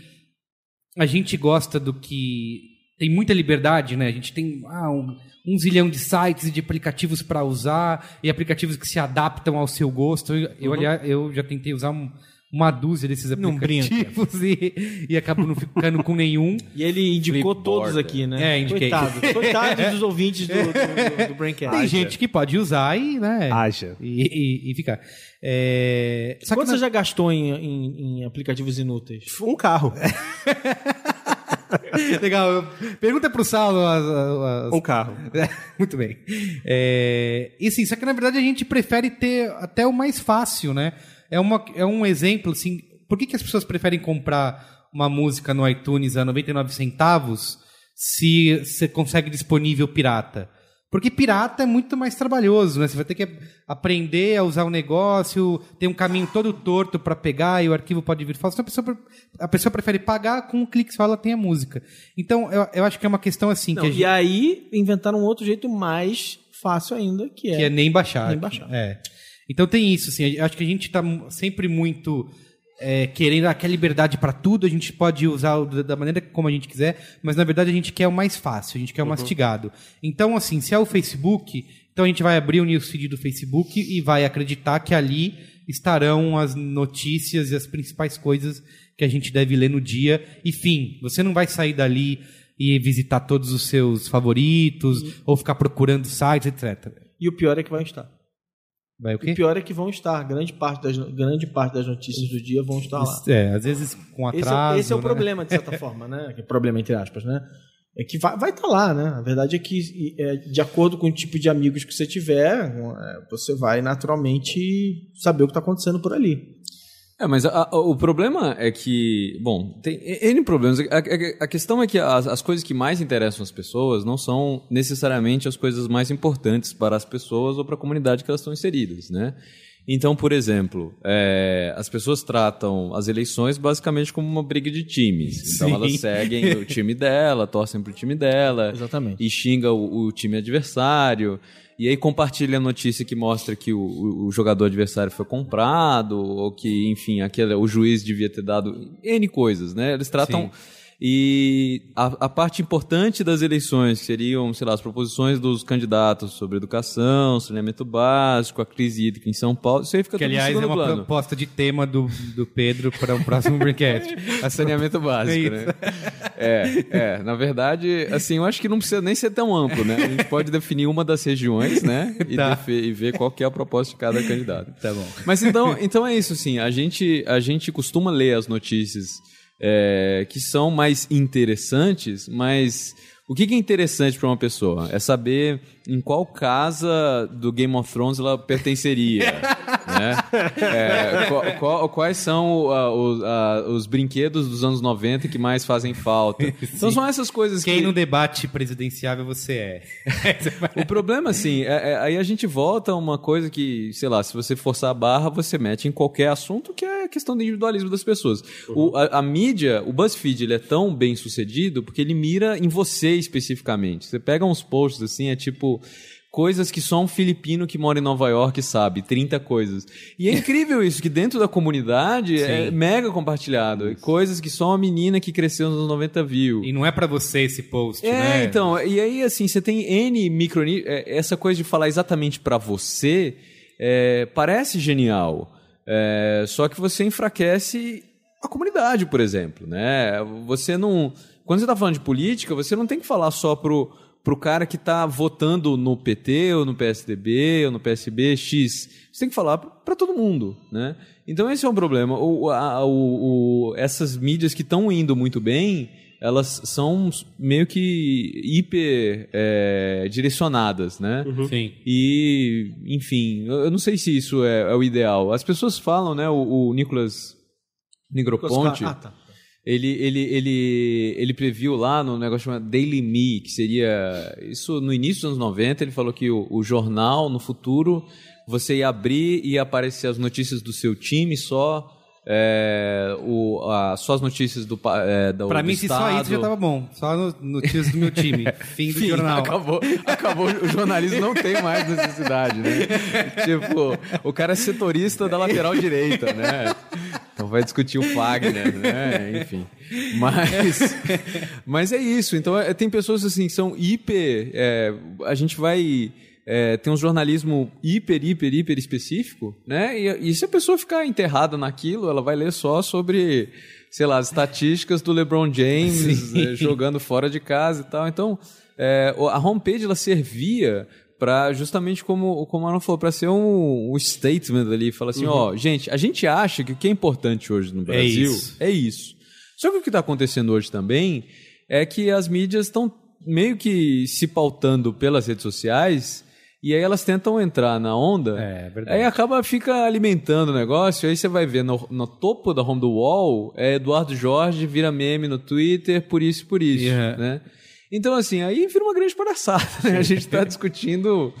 a gente gosta do que tem muita liberdade, né? A gente tem ah, um, um zilhão de sites e de aplicativos para usar e aplicativos que se adaptam ao seu gosto. Eu, eu, aliás, eu já tentei usar um- uma dúzia desses aplicativos e, e acabo não ficando com nenhum. E ele indicou Flipboard. todos aqui, né? É, indiquei. Coitado. Coitado dos ouvintes do, do, do, do Braincast. Tem gente que pode usar e, né? Haja. E, e- e ficar. É, só que Quanto na- você já gastou em, em- em aplicativos inúteis? Um carro. Legal. Pergunta pro Saulo as, as- Um carro. É, Muito bem. É, e sim, só que na verdade a gente prefere ter até o mais fácil, né? É, uma, é um exemplo, assim. Por que, que as pessoas preferem comprar uma música no iTunes a 99 centavos se você consegue disponível pirata? Porque pirata é muito mais trabalhoso, né? Você vai ter que aprender a usar o negócio, tem um caminho todo torto para pegar e o arquivo pode vir falso. Então a pessoa, a pessoa prefere pagar com um clique só ela tem a música. Então eu, eu acho que é uma questão assim Não, que a e aí inventaram um outro jeito mais fácil ainda, que é... que é nem baixar. Nem baixar. É. Então tem isso, assim, acho que a gente está sempre muito é, querendo aquela liberdade para tudo, a gente pode usar da maneira como a gente quiser, mas na verdade a gente quer o mais fácil, a gente quer o mastigado. Então, assim, se é o Facebook, então a gente vai abrir o newsfeed do Facebook e vai acreditar que ali estarão as notícias e as principais coisas que a gente deve ler no dia. E fim, você não vai sair dali e visitar todos os seus favoritos ou ficar procurando sites, etc. E o pior é que vai estar. Vai o O quê? pior é que vão estar. Grande parte das, grande parte das notícias do dia vão estar lá. É, às vezes com Esse, atraso. é, esse é o né? problema, de certa forma, né? É problema entre aspas, né? É que vai estar lá, né? A verdade é que, é, de acordo com o tipo de amigos que você tiver, é, você vai naturalmente saber o que está acontecendo por ali. É, mas a- a- o problema é que, bom, tem N problemas. A, a- questão é que as, as coisas que mais interessam as pessoas não são necessariamente as coisas mais importantes para as pessoas ou para a comunidade que elas estão inseridas, né? Então, por exemplo, é, as pessoas tratam as eleições basicamente como uma briga de times. Então Sim. elas seguem o time dela, torcem pro time dela. Exatamente. E xinga o, o time adversário. E aí compartilha a notícia que mostra que o, o- jogador adversário foi comprado, ou que, enfim, aquele, o juiz devia ter dado N coisas, né? Eles tratam. Sim. E a, a parte importante das eleições, que seriam, sei lá, as proposições dos candidatos sobre educação, saneamento básico, a crise hídrica em São Paulo, isso aí fica Que, tudo aliás, é uma plano. proposta de tema do, do Pedro para um próximo Braincast. A saneamento básico, É né? É, é, na verdade, assim, eu acho que não precisa nem ser tão amplo, né? A gente pode definir uma das regiões, né? E, Tá. e ver qual que é a proposta de cada candidato. Tá bom. Mas então, então é isso, assim, a gente, a gente costuma ler as notícias é, que são mais interessantes, mas o que que é interessante para uma pessoa? É saber em qual casa do Game of Thrones ela pertenceria. né? É, qual- qual- quais são ah, os, ah, os brinquedos dos anos 90 que mais fazem falta? Então são essas coisas Quem que... no debate presidenciável você é? O problema, assim, é, é- aí a gente volta a uma coisa que, sei lá, se você forçar a barra, você mete em qualquer assunto, que é a questão do individualismo das pessoas. O- a, a mídia, o BuzzFeed, ele é tão bem sucedido porque ele mira em você especificamente. Você pega uns posts, assim, é tipo... Coisas que só um filipino que mora em Nova York sabe, 30 coisas. E é incrível isso, que dentro da comunidade é Sim. mega compartilhado. Coisas que só uma menina que cresceu nos anos 90 viu. E não é para você esse post, É, né? então, e aí assim, você tem N micro é, essa coisa de falar exatamente pra você é, parece genial. É, só que você enfraquece a comunidade, por exemplo, né? Você não, quando você tá falando de política, você não tem que falar só pro pro cara que tá votando no PT ou no PSDB ou no PSB X, você tem que falar para todo mundo, né? Então esse é um problema. O, a- o- o- essas mídias que estão indo muito bem, elas são meio que hiper é, direcionadas, né? Sim. E, enfim, eu não sei se isso é, é o ideal. As pessoas falam, né? O, o Nicolas Negroponte, Ah, tá. Ele, ele, ele, ele previu lá no negócio chamado Daily Me, que seria. Isso no início dos anos 90, ele falou que o, o jornal, no futuro, você ia abrir e ia aparecer as notícias do seu time só. é, o, a, só as notícias do, é, do Pra do mim, se só estado. isso já tava bom. Só no- notícias do meu time. Fim do Enfim, jornal. Acabou, acabou, o jornalismo não tem mais necessidade, né? tipo, o cara é setorista da lateral direita, né? Vai discutir o Fagner, né? Enfim. Mas, mas é isso. Então é, tem pessoas assim que são hiper. é, a gente vai. é, tem um jornalismo hiper, hiper, hiper específico, né? E, e se a pessoa ficar enterrada naquilo, ela vai ler só sobre, sei lá, as estatísticas do LeBron James é, jogando fora de casa e tal. Então, é, a homepage ela servia para justamente como como a Ana falou, para ser um, um statement ali, falar assim, ó, gente, a gente acha que o que é importante hoje no Brasil isso. é isso. Só que o que está acontecendo hoje também é que as mídias estão meio que se pautando pelas redes sociais e aí elas tentam entrar na onda. É, é. Aí acaba, fica alimentando o negócio, aí você vai ver no, no topo da home do wall, é Eduardo Jorge vira meme no Twitter, por isso e por isso, Yeah. né? Então, assim, aí vira uma grande palhaçada, né? A gente está discutindo...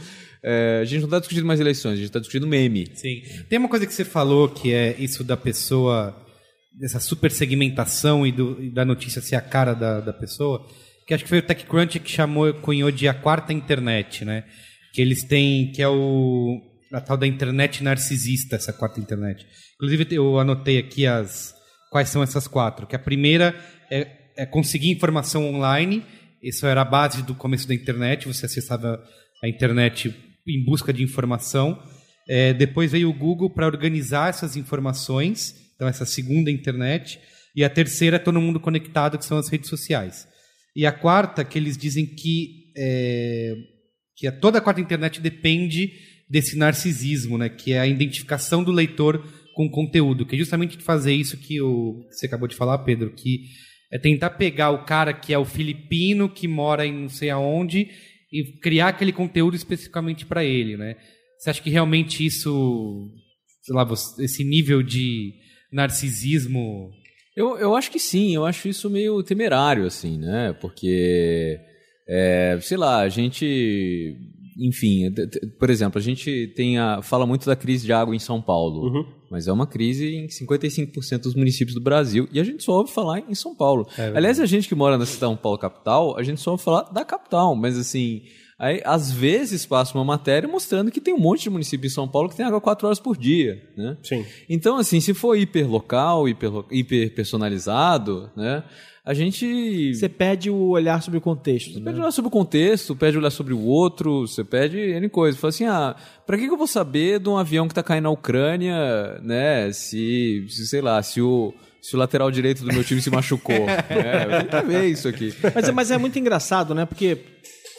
é, a gente não está discutindo mais eleições, a gente está discutindo meme. Sim. Tem uma coisa que você falou que é isso da pessoa, dessa super segmentação e, do- e da notícia ser a cara da, da pessoa, que acho que foi o TechCrunch que chamou, cunhou de a quarta internet, né? Que eles têm, que é o a tal da internet narcisista, essa quarta internet. Inclusive eu anotei aqui as quais são essas quatro. Que a primeira é, é conseguir informação online. Isso era a base do começo da internet. Você acessava a internet em busca de informação. É, depois veio o Google para organizar essas informações, então essa segunda internet. E a terceira é todo mundo conectado, que são as redes sociais. E a quarta, que eles dizem que, é, que toda a quarta internet depende desse narcisismo, né? que é a identificação do leitor com o conteúdo, que é justamente fazer isso que, o, que você acabou de falar, Pedro, que é tentar pegar o cara que é o filipino, que mora em não sei aonde, e criar aquele conteúdo especificamente para ele, né? Você acha que realmente isso, sei lá, esse nível de narcisismo Eu, eu acho que sim, eu acho isso meio temerário, assim, né? Porque, é, sei lá, a gente. Enfim, por exemplo, a gente tem a, fala muito da crise de água em São Paulo, mas é uma crise em 55% dos municípios do Brasil e a gente só ouve falar em São Paulo. Aliás, a gente que mora na São Paulo capital, a gente só ouve falar da capital, mas assim, aí, às vezes passa uma matéria mostrando que tem um monte de município em São Paulo que tem água 4 horas por dia, né? Sim. Então, assim, se for hiperlocal, hiper, hiper personalizado, né? A gente Você pede o olhar sobre o contexto. você né? pede olhar sobre o contexto, pede olhar sobre o outro, você pede N coisa. Fala assim, ah, pra que, que eu vou saber de um avião que tá caindo na Ucrânia, né, se, se sei lá, se o, se o lateral direito do meu time se machucou. é, eu tenho que ver isso aqui. Mas, é- mas é muito engraçado, né? Porque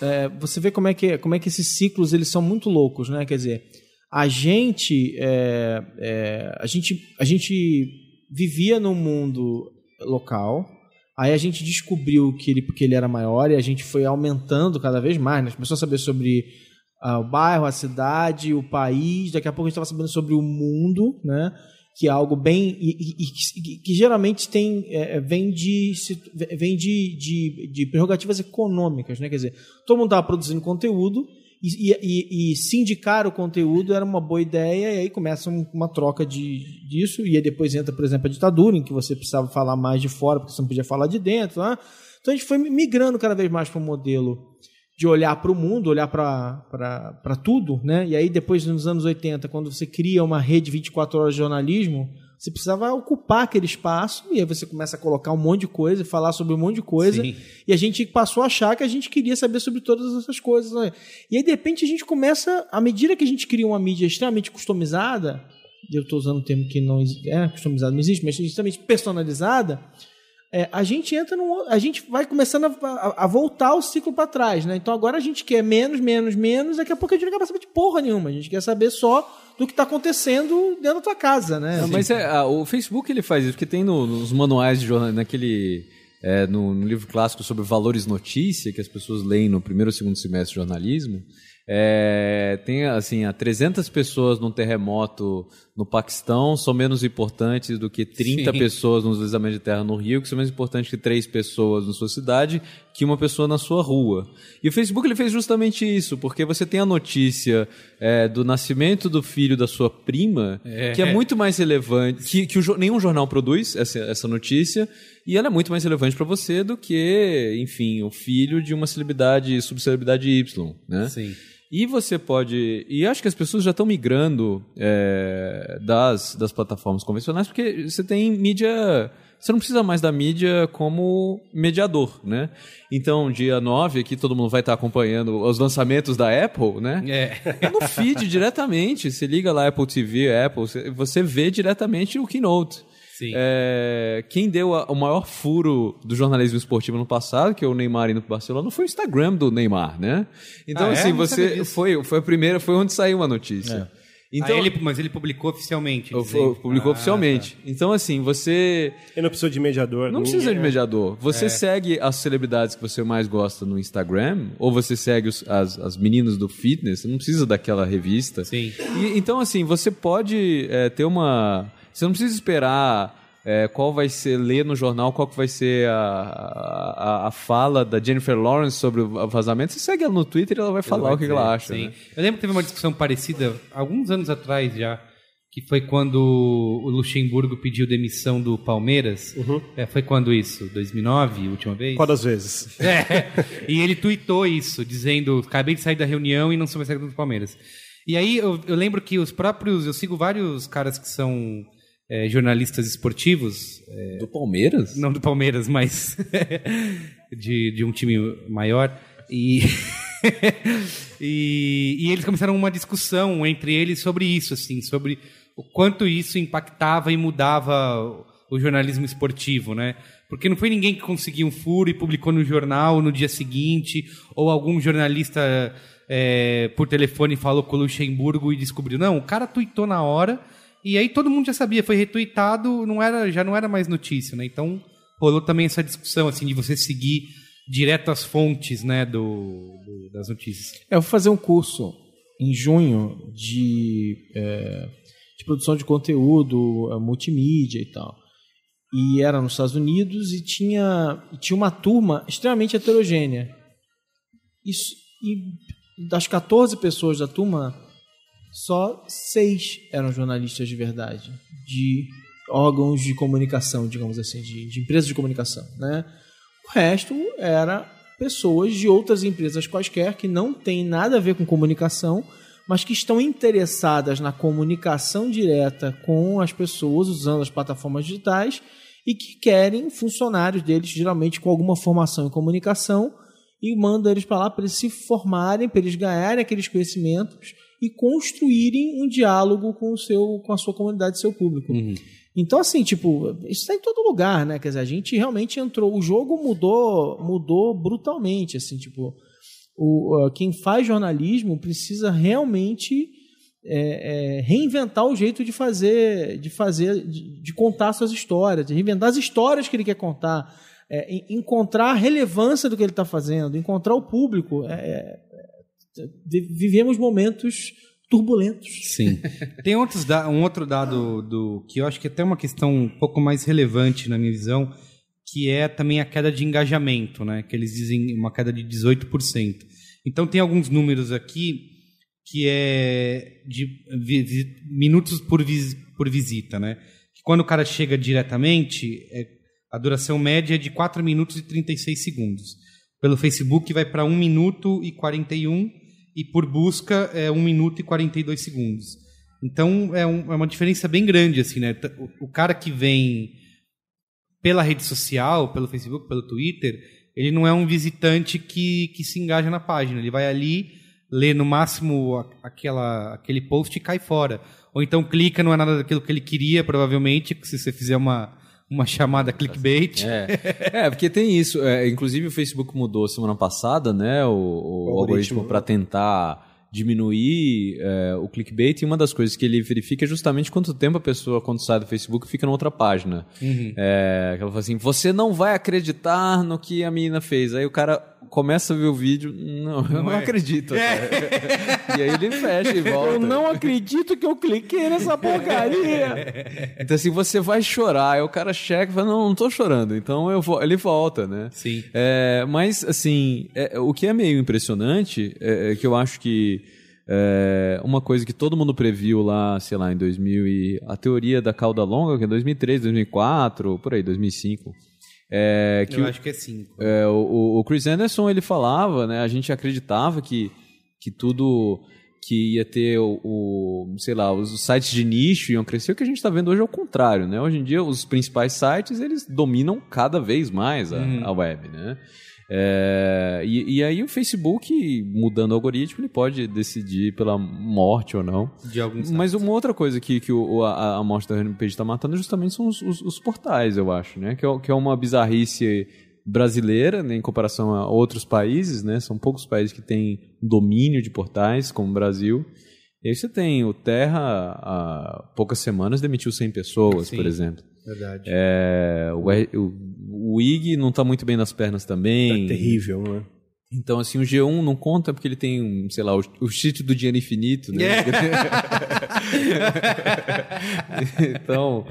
é, você vê como é, que, como é que esses ciclos eles são muito loucos, né? Quer dizer, a gente, é, é, a gente, a gente vivia num mundo local. Aí a gente descobriu que ele, ele era maior e a gente foi aumentando cada vez mais. Né? Começou a saber sobre ah, o bairro, a cidade, o país. Daqui a pouco a gente estava sabendo sobre o mundo, né? que é algo bem e, e- e que, que geralmente tem é, vem de vem de, de, de prerrogativas econômicas, né? Quer dizer, todo mundo estava produzindo conteúdo e, e- e- sindicar o conteúdo era uma boa ideia e aí começa um- uma troca de, disso e aí depois entra, por exemplo, a ditadura em que você precisava falar mais de fora porque você não podia falar de dentro, né? Então a gente foi migrando cada vez mais para um modelo de olhar para o mundo, olhar para tudo, né? E aí depois nos anos 80, quando você cria uma rede 24 horas de jornalismo, você precisava ocupar aquele espaço e aí você começa a colocar um monte de coisa, falar sobre um monte de coisa, Sim. e a gente passou a achar que a gente queria saber sobre todas essas coisas. né? E aí de repente a gente começa, à medida que a gente cria uma mídia extremamente customizada, eu estou usando um termo que não existe, é customizado não existe, mas extremamente personalizada, é, a gente entra num. A gente vai começando a, a- a voltar o ciclo para trás, né? Então agora a gente quer menos, menos, menos, daqui a pouco a gente não quer saber de porra nenhuma. A gente quer saber só do que está acontecendo dentro da tua casa, né? Não, mas é, ah, o Facebook ele faz isso, porque tem no- nos manuais de jornal, naquele. é, no, no livro clássico sobre valores notícia, que as pessoas leem no primeiro ou segundo semestre de jornalismo, é, tem assim, há 300 pessoas num terremoto no Paquistão são menos importantes do que 30 Sim. pessoas num deslizamento de terra no Rio, que são menos importantes que três pessoas na sua cidade, que uma pessoa na sua rua. E o Facebook ele fez justamente isso, porque você tem a notícia é, do nascimento do filho da sua prima, que é muito mais relevante, que, que o nenhum jornal produz essa, essa notícia, e ela é muito mais relevante para você do que, enfim, o filho de uma celebridade, subcelebridade Y, né? Sim. E você pode. E acho que as pessoas já estão migrando é, das, das plataformas convencionais, porque você tem mídia. Você não precisa mais da mídia como mediador, né? Então, dia 9 aqui, todo mundo vai estar acompanhando os lançamentos da Apple, né? É. No feed diretamente. Você liga lá Apple TV, Apple, você vê diretamente o Keynote. Sim. É, quem deu a- o maior furo do jornalismo esportivo no passado, que é o Neymar indo pro Barcelona, foi o Instagram do Neymar, né? Então, Ah, é? assim, sabia você foi, foi a primeira, foi onde saiu a notícia. Então, Ah, ele, mas ele publicou oficialmente. dizendo- publicou Ah, oficialmente. Então, assim, você Eu não preciso de mediador. não precisa de ninguém- mediador. Você É. segue as celebridades que você mais gosta no Instagram, ou você segue os- as, as meninas do fitness, não precisa daquela revista. Sim. E, então, assim, você pode é, ter uma. Você não precisa esperar é, qual vai ser, ler no jornal qual que vai ser a, a, a fala da Jennifer Lawrence sobre o vazamento. Você segue ela no Twitter e ela vai falar vai o que, que dizer, ela acha. sim. né? Eu lembro que teve uma discussão parecida alguns anos atrás já, que foi quando o Luxemburgo pediu demissão do Palmeiras. É, foi quando isso? 2009, última vez? Qual das vezes? É, e ele tweetou isso, dizendo: acabei de sair da reunião e não sou mais técnico do Palmeiras. E aí eu, eu lembro que os próprios. Eu sigo vários caras que são é, jornalistas esportivos, é, Do Palmeiras? não do Palmeiras, mas de, de um time maior. E, e, e eles começaram uma discussão entre eles sobre isso, assim, sobre o quanto isso impactava e mudava o- jornalismo esportivo, né? Porque não foi ninguém que conseguiu um furo e publicou no jornal no dia seguinte, ou algum jornalista é, por telefone falou com o Luxemburgo e descobriu. Não, o cara tweetou na hora e aí todo mundo já sabia, foi retweetado, não era, já não era mais notícia, né? Então rolou também essa discussão assim de você seguir direto às fontes, né, do, do- das notícias. É, Eu vou fazer um curso em junho de, é, de produção de conteúdo, é, multimídia e tal. E era nos Estados Unidos e tinha, tinha uma turma extremamente heterogênea. Isso, e das 14 pessoas da turma, só seis eram jornalistas de verdade, de órgãos de comunicação, digamos assim, de, de empresas de comunicação, né? O resto era pessoas de outras empresas quaisquer que não têm nada a ver com comunicação, mas que estão interessadas na comunicação direta com as pessoas usando as plataformas digitais e que querem funcionários deles, geralmente com alguma formação em comunicação, e mandam eles para lá para eles se formarem, para eles ganharem aqueles conhecimentos e construírem um diálogo com o seu com a sua comunidade, seu público. Então assim, tipo, isso está em todo lugar, né? Quer dizer, a gente realmente entrou, o jogo mudou, mudou brutalmente, assim, tipo, o, uh, quem faz jornalismo precisa realmente é, é, reinventar o jeito de fazer, de fazer, de, de contar suas histórias, de reinventar as histórias que ele quer contar, é, en- encontrar a relevância do que ele está fazendo, encontrar o público. É, é, vivemos momentos turbulentos. Sim. Tem outros um outro dado do que eu acho que é até uma questão um pouco mais relevante na minha visão, que é também a queda de engajamento, né? Que eles dizem uma queda de 18%. Então tem alguns números aqui que é de minutos por, vis- por visita, né? Que quando o cara chega diretamente, é- a duração média é de 4 minutos e 36 segundos. Pelo Facebook vai para 1 minuto e 41 e por busca é 1 minuto e 42 segundos. Então é, um- é uma diferença bem grande assim, né? O, o cara que vem pela rede social, pelo Facebook, pelo Twitter, ele não é um visitante que, que se engaja na página. Ele vai ali, lê no máximo aquela, aquele post e cai fora. Ou então clica, não é nada daquilo que ele queria, provavelmente, se você fizer uma, uma chamada clickbait. É, é porque tem isso. É, inclusive o Facebook mudou semana passada, né? O, o algoritmo para tentar diminuir é, o clickbait. E uma das coisas que ele verifica é justamente quanto tempo a pessoa, quando sai do Facebook, fica na outra página. É, que ela fala assim: você não vai acreditar no que a menina fez. Aí o cara começa a ver o vídeo. Não, eu não, acredito. cara." e aí ele fecha e volta. Eu não acredito que eu cliquei nessa porcaria. Então, assim, você vai chorar. Aí o cara chega e fala, não, não tô chorando. Então eu vou, ele volta, né? Sim. É, mas, assim, é, o que é meio impressionante é, é que eu acho que é, uma coisa que todo mundo previu lá, sei lá, em 2000 e... A teoria da cauda longa, que é 2003, 2004, por aí, 2005. É, que Eu o- acho que é 5. é, o, o Chris Anderson ele falava, né? A gente acreditava que, que tudo que ia ter o, o, sei lá, os sites de nicho iam crescer. O que a gente está vendo hoje é o contrário, né? Hoje em dia os principais sites eles dominam cada vez mais a, a web, né? É, e, e aí o Facebook mudando o algoritmo ele pode decidir pela morte ou não. De alguns Mas uma outra coisa que, que o, a, a morte da homepage está matando justamente são os, os- os portais, eu acho, né? Que é, que é uma bizarrice brasileira, né, em comparação a outros países, né? São poucos países que têm domínio de portais, como o Brasil. E aí você tem o Terra, há poucas semanas, demitiu 100 pessoas, Sim. por exemplo. Verdade. É, o, o IG não está muito bem nas pernas também. É terrível, né? Então, assim, o G1 não conta porque ele tem, um, sei lá, o, o sítio do dinheiro infinito, né? então,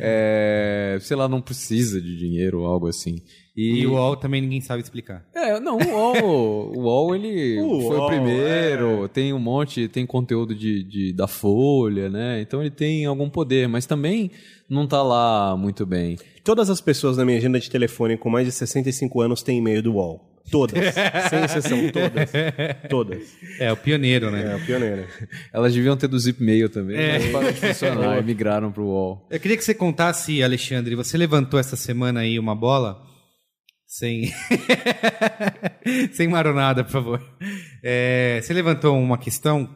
é, sei lá, não precisa de dinheiro ou algo assim. E, E o UOL também ninguém sabe explicar. É, não, o UOL, o UOL ele O foi UOL, o primeiro, tem um monte, tem conteúdo de, de- da Folha, né? Então ele tem algum poder, mas também não tá lá muito bem. Todas as pessoas na minha agenda de telefone com mais de 65 anos têm e-mail do UOL. Todas. Sem exceção, todas. Todas. É, o pioneiro, né? É, o pioneiro. Elas deviam ter do Zipmail também, mas parou de funcionar e migraram pro UOL. Eu queria que você contasse, Alexandre, você levantou essa semana aí uma bola sem sem maronada, por favor. É, você levantou uma questão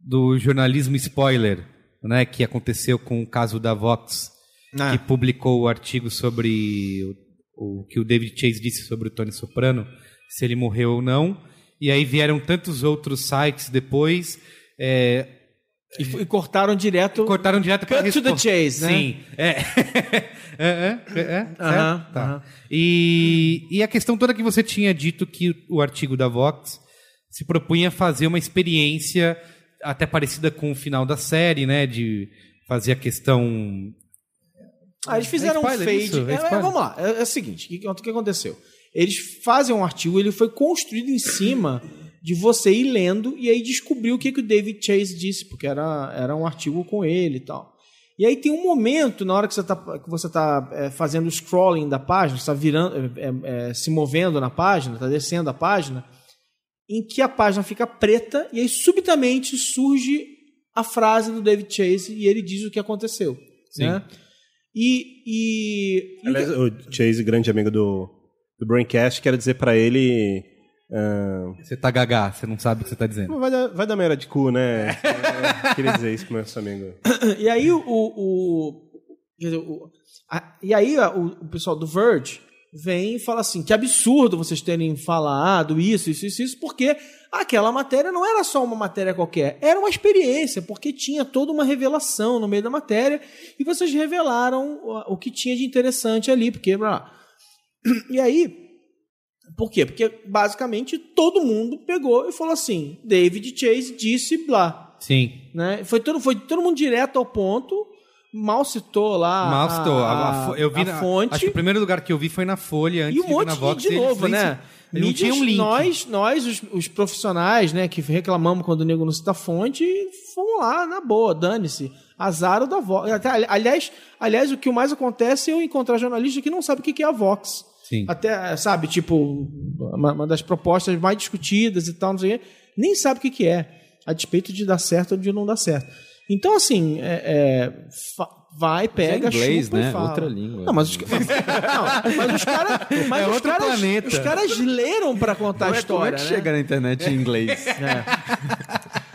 do jornalismo spoiler, né, que aconteceu com o caso da Vox, Ah. que publicou o artigo sobre o, o que o David Chase disse sobre o Tony Soprano, se ele morreu ou não. E aí vieram tantos outros sites depois. é, E, e cortaram direto. Cortaram direto para Cut to the chase, né? Sim. É. é, é, é, é, Aham, certo? Tá. aham. E, e a questão toda que você tinha dito que o artigo da Vox se propunha a fazer uma experiência até parecida com o final da série, né? De fazer a questão. Ah, eles fizeram É um fade. isso? É É, é, vamos lá, é, é o seguinte: o que, que aconteceu? Eles fazem um artigo, ele foi construído em cima de você ir lendo e aí descobrir o que, que o David Chase disse, porque era, era um artigo com ele e tal. E aí tem um momento, na hora que você está que você tá, é, fazendo o scrolling da página, está virando, é, é, se movendo na página, está descendo a página, em que a página fica preta e aí subitamente surge a frase do David Chase e ele diz o que aconteceu. Né? E, e, e o Aliás, o Chase, grande amigo do, do Braincast, quero dizer pra ele. ah, Você tá gagá, você não sabe o que você tá dizendo. vai, dar, vai dar merda de cu, né? É, queria dizer isso pro meu amigo. E aí o, o- dizer, o- a- e aí o, o pessoal do Verge vem e fala assim, que absurdo vocês terem falado isso, isso, isso, isso, porque aquela matéria não era só uma matéria qualquer, era uma experiência, porque tinha toda uma revelação no meio da matéria e vocês revelaram o, que tinha de interessante ali, porque blá, blá. e aí por quê? Porque basicamente todo mundo pegou e falou assim, David Chase disse blá Sim. né? Foi todo, foi todo mundo direto ao ponto. Mal citou lá Mal a, citou. A, a, a eu vi a na, fonte. Acho que o primeiro lugar que eu vi foi na Folha, antes e um monte na Vox. de, de eles novo, né? se- Ele não tinha um Mídias, link. Nós, nós os, os profissionais, né, que reclamamos quando o nego não cita fonte, fomos lá, na boa, dane-se. Azar da Vox. Aliás, aliás, o que mais acontece é eu encontrar jornalista que não sabe o que é a Vox. Sim. Até, sabe, tipo, uma, das propostas mais discutidas e tal, não sei o quê, nem sabe o que é, a despeito de dar certo ou de não dar certo. Então, assim, é, é, vai, pega, é inglês, chupa e né? fala. Outra língua. Não, mas os, não, mas os caras. É os outro caras, planeta. Os caras leram pra contar a Como é- história. Como é que né? chega na internet em inglês?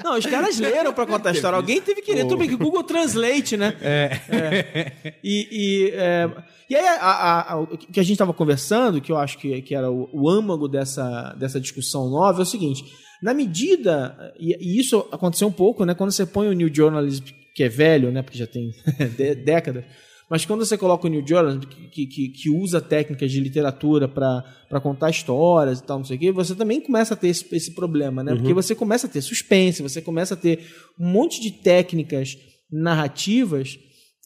Não, os caras leram pra contar a história. Alguém teve que ler. Tudo bem que Google Translate, né? É. E, e, é, e aí, a- a- a- o que a gente estava conversando, que eu acho que, que era o, o âmago dessa, dessa discussão nova, é o seguinte: na medida, e, isso aconteceu um pouco, né? Quando você põe o New Journalism, que é velho, né? Porque já tem dé- décadas. Mas quando você coloca o New Journalism, que, que, que usa técnicas de literatura para contar histórias e tal, não sei o quê, você também começa a ter esse, esse problema, né? Porque você começa a ter suspense, você começa a ter um monte de técnicas narrativas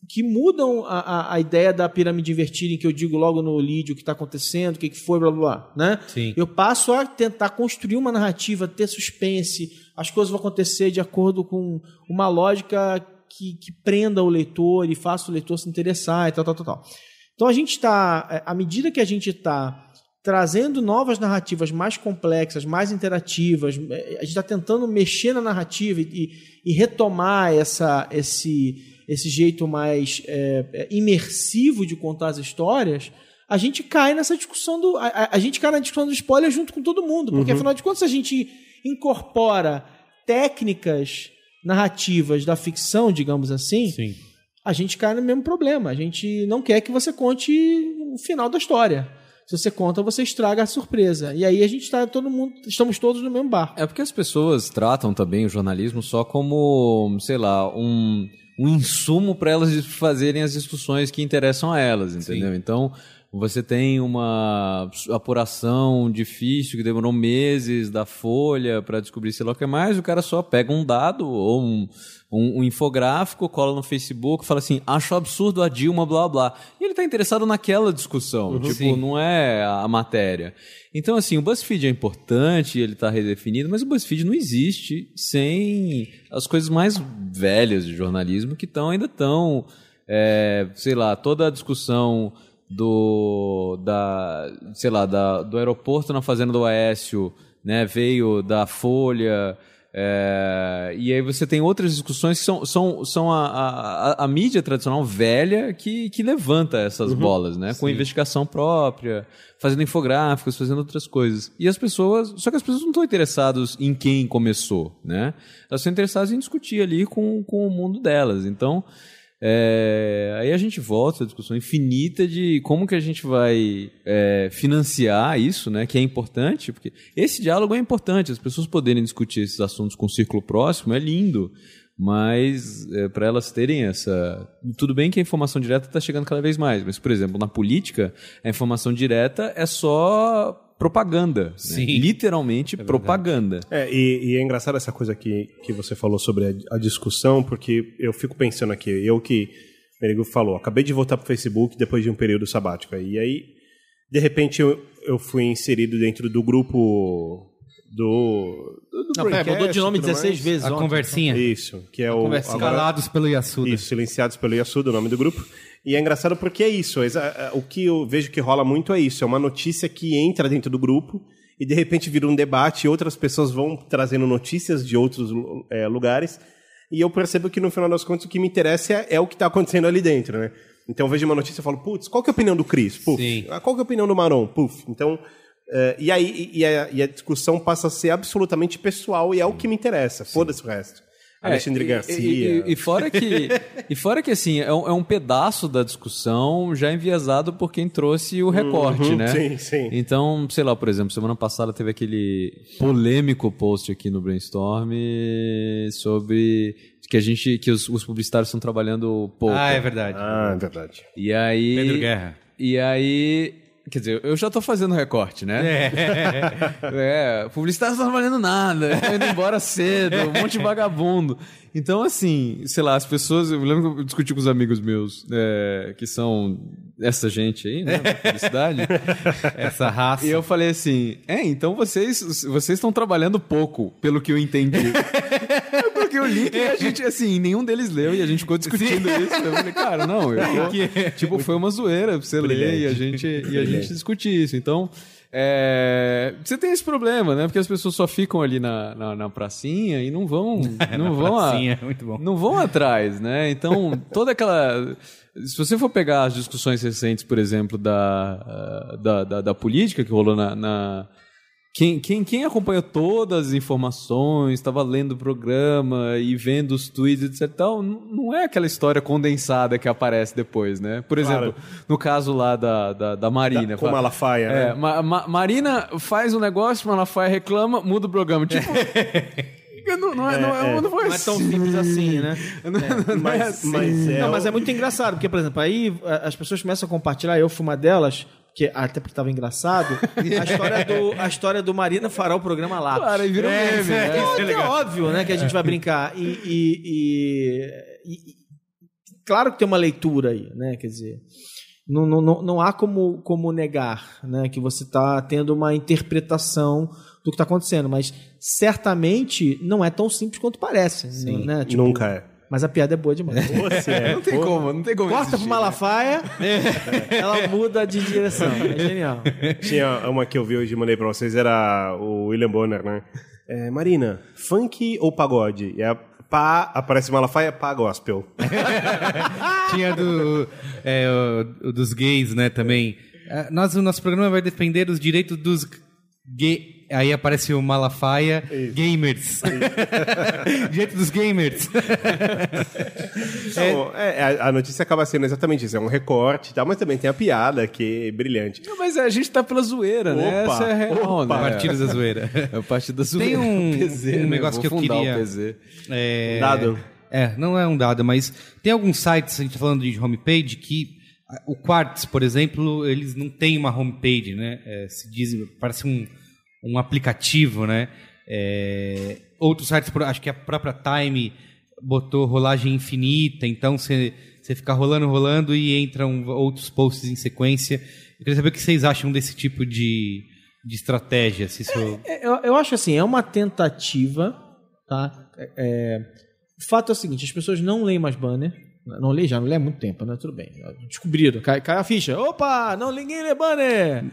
que mudam a, a, a ideia da pirâmide invertida, em que eu digo logo no lead o que está acontecendo, o que, que foi, blá blá blá. Né? Sim. Eu passo a tentar construir uma narrativa, ter suspense, as coisas vão acontecer de acordo com uma lógica que, que prenda o leitor e faça o leitor se interessar e tal, tal, tal, tal. Então a gente está, à medida que a gente está trazendo novas narrativas mais complexas, mais interativas, eh, a gente está tentando mexer na narrativa e, e retomar essa, esse, esse jeito mais é, é, imersivo de contar as histórias, a gente cai nessa discussão do. A, a- gente cai na discussão do spoiler junto com todo mundo. Porque, afinal de contas, se a gente incorpora técnicas narrativas da ficção, digamos assim, Sim. a gente cai no mesmo problema. A gente não quer que você conte o final da história. Se você conta, você estraga a surpresa. E aí a gente está todo mundo, estamos todos no mesmo barco. É porque as pessoas tratam também o jornalismo só como, sei lá, um, um insumo para elas fazerem as discussões que interessam a elas, entendeu? Então, você tem uma apuração difícil que demorou meses da Folha para descobrir sei lá o que mais, o cara só pega um dado ou um, um, um infográfico, cola no Facebook, fala assim, acho absurdo a Dilma, blá blá. E ele tá interessado naquela discussão, tipo, Sim. não é a matéria. Então, assim, o BuzzFeed é importante, ele está redefinido, mas o BuzzFeed não existe sem as coisas mais velhas de jornalismo que estão ainda estão, sei lá, toda a discussão do da sei lá da, do aeroporto na fazenda do Aécio né veio da Folha é, e aí você tem outras discussões que são, são, são a, a, a mídia tradicional velha que, que levanta essas bolas, né? Com investigação própria, fazendo infográficos, fazendo outras coisas. E as pessoas. Só que as pessoas não estão interessadas em quem começou, né? Elas estão interessadas em discutir ali com, com o mundo delas. Então. É, aí a gente volta à discussão infinita de como que a gente vai é, financiar isso, né? Que é importante, porque esse diálogo é importante. As pessoas poderem discutir esses assuntos com o círculo próximo é lindo, mas para elas terem essa. Tudo bem que a informação direta está chegando cada vez mais, mas, por exemplo, na política, a informação direta é só propaganda. né? Sim. Literalmente propaganda. É, e, e é engraçado essa coisa que, que você falou sobre a, a discussão, porque eu fico pensando aqui, eu que o Merigo falou, acabei de voltar pro Facebook depois de um período sabático. E aí, de repente, eu, eu fui inserido dentro do grupo do. do, do Não, pera, mudou de nome e tudo 16 mais. vezes A ontem. conversinha. Isso, que é o. conversinha. agora- Calados pelo Yasuda. Isso, silenciados pelo Yasuda, o nome do grupo. E é engraçado porque é isso. exa- O que eu vejo que rola muito é isso. É uma notícia que entra dentro do grupo e de repente vira um debate e outras pessoas vão trazendo notícias de outros eh, lugares. E eu percebo que no final das contas o que me interessa é, é o que está acontecendo ali dentro, né? Então eu vejo uma notícia e falo, putz, qual que é a opinião do Cris? Puf. Sim. Ah, Qual que é a opinião do Maron? Puf. Então, eh, e aí e a, e a discussão passa a ser absolutamente pessoal e é o que me interessa. Foda-se o resto. Alexandre É, e- Garcia. E, e- e fora que, e fora que assim, é um, é um pedaço da discussão já enviesado por quem trouxe o recorte, Uhum, né? sim, sim. Então, sei lá, por exemplo, semana passada teve aquele polêmico post aqui no Brainstorm sobre que a gente, que os, os publicitários estão trabalhando pouco. Ah, é verdade. Ah, é verdade. E aí. Pedro Guerra. E aí. Quer dizer, eu já tô fazendo recorte, né? É. é publicitário não tá valendo nada, tá indo embora cedo, um monte de vagabundo. Então, assim, sei lá, as pessoas. Eu lembro que eu discuti com os amigos meus, é, que são essa gente aí, né? Da publicidade. Essa raça. E eu falei assim: é, então vocês vocês estão trabalhando pouco, pelo que eu entendi. Eu link e a gente, assim, nenhum deles leu e a gente ficou discutindo isso. Eu falei, cara, não, eu tô- tipo, foi uma zoeira pra você ler e a gente, e a gente discutir isso. Então, é, você tem esse problema, né? Porque as pessoas só ficam ali na, na, na pracinha e não vão. Não vão a- pracinha, muito bom. não vão atrás, né? Então, toda aquela. Se você for pegar as discussões recentes, por exemplo, da, ah, da, da, da política que rolou na. na- Quem, quem, quem acompanhou todas as informações, estava lendo o programa e vendo os tweets, etc. e Tal, não é aquela história condensada que aparece depois, né? Por exemplo, no caso lá da, da, da Marina. Da- com fala- Malafaia, É, né? Ma- Ma- Marina faz um negócio, Malafaia reclama, muda o programa. Tipo. não, não, é, não, é, não foi Não é tão assim. simples assim, né? Mas, mas é, Não, mas é muito engraçado, porque, por exemplo, aí as pessoas começam a compartilhar, eu fui uma delas, que até porque estava engraçado, a história, do, a história do Marina fará o programa lá. Claro, aí vira um É, meme, né? é, que é óbvio, né, que a gente vai brincar. E, e- e- e- e- claro que tem uma leitura aí, né? Quer dizer, não, não, não, não há como, como negar, né, que você está tendo uma interpretação do que está acontecendo, mas certamente não é tão simples quanto parece, né? Tipo, Nunca é. Mas a piada é boa demais. Você é. Não tem como, não tem como. Corta pro. Malafaia, ela muda de direção. É genial. Tinha uma que eu vi hoje e mandei pra vocês, era o William Bonner, né? É, Marina, funk ou pagode? E a pá, aparece Malafaia, pá, gospel. Tinha do, é, o- o dos gays, né, também. É, Nós, o nosso programa vai defender os direitos dos gays. Aí aparece o Malafaia, gamers. Direito dos gamers. Então, é, a, a notícia acaba sendo exatamente isso, é um recorte e tal, mas também tem a piada que é brilhante. Não, mas a gente tá pela zoeira, né? Opa, Essa é a real, opa. né? Partido da zoeira. É o partido da zoeira. Tem um- PZ, um né? negócio que eu fundar queria- o PZ. É, Dado. É, não é um dado, mas tem alguns sites, a gente tá falando de homepage, que o Quartz, por exemplo, eles não têm uma homepage, né? É, se diz, parece um, um aplicativo, né? É, outros sites, acho que a própria Time botou rolagem infinita, então você fica rolando, rolando e entram outros posts em sequência. Eu queria saber o que vocês acham desse tipo de, de estratégia. Se isso... É, Eu, eu acho assim, é uma tentativa, tá? É, é, o fato é o seguinte, as pessoas não leem mais banner. Não leem já, não lê há muito tempo, né? Tudo bem. Descobriram, cai, cai a ficha. Opa, não ninguém lê banner.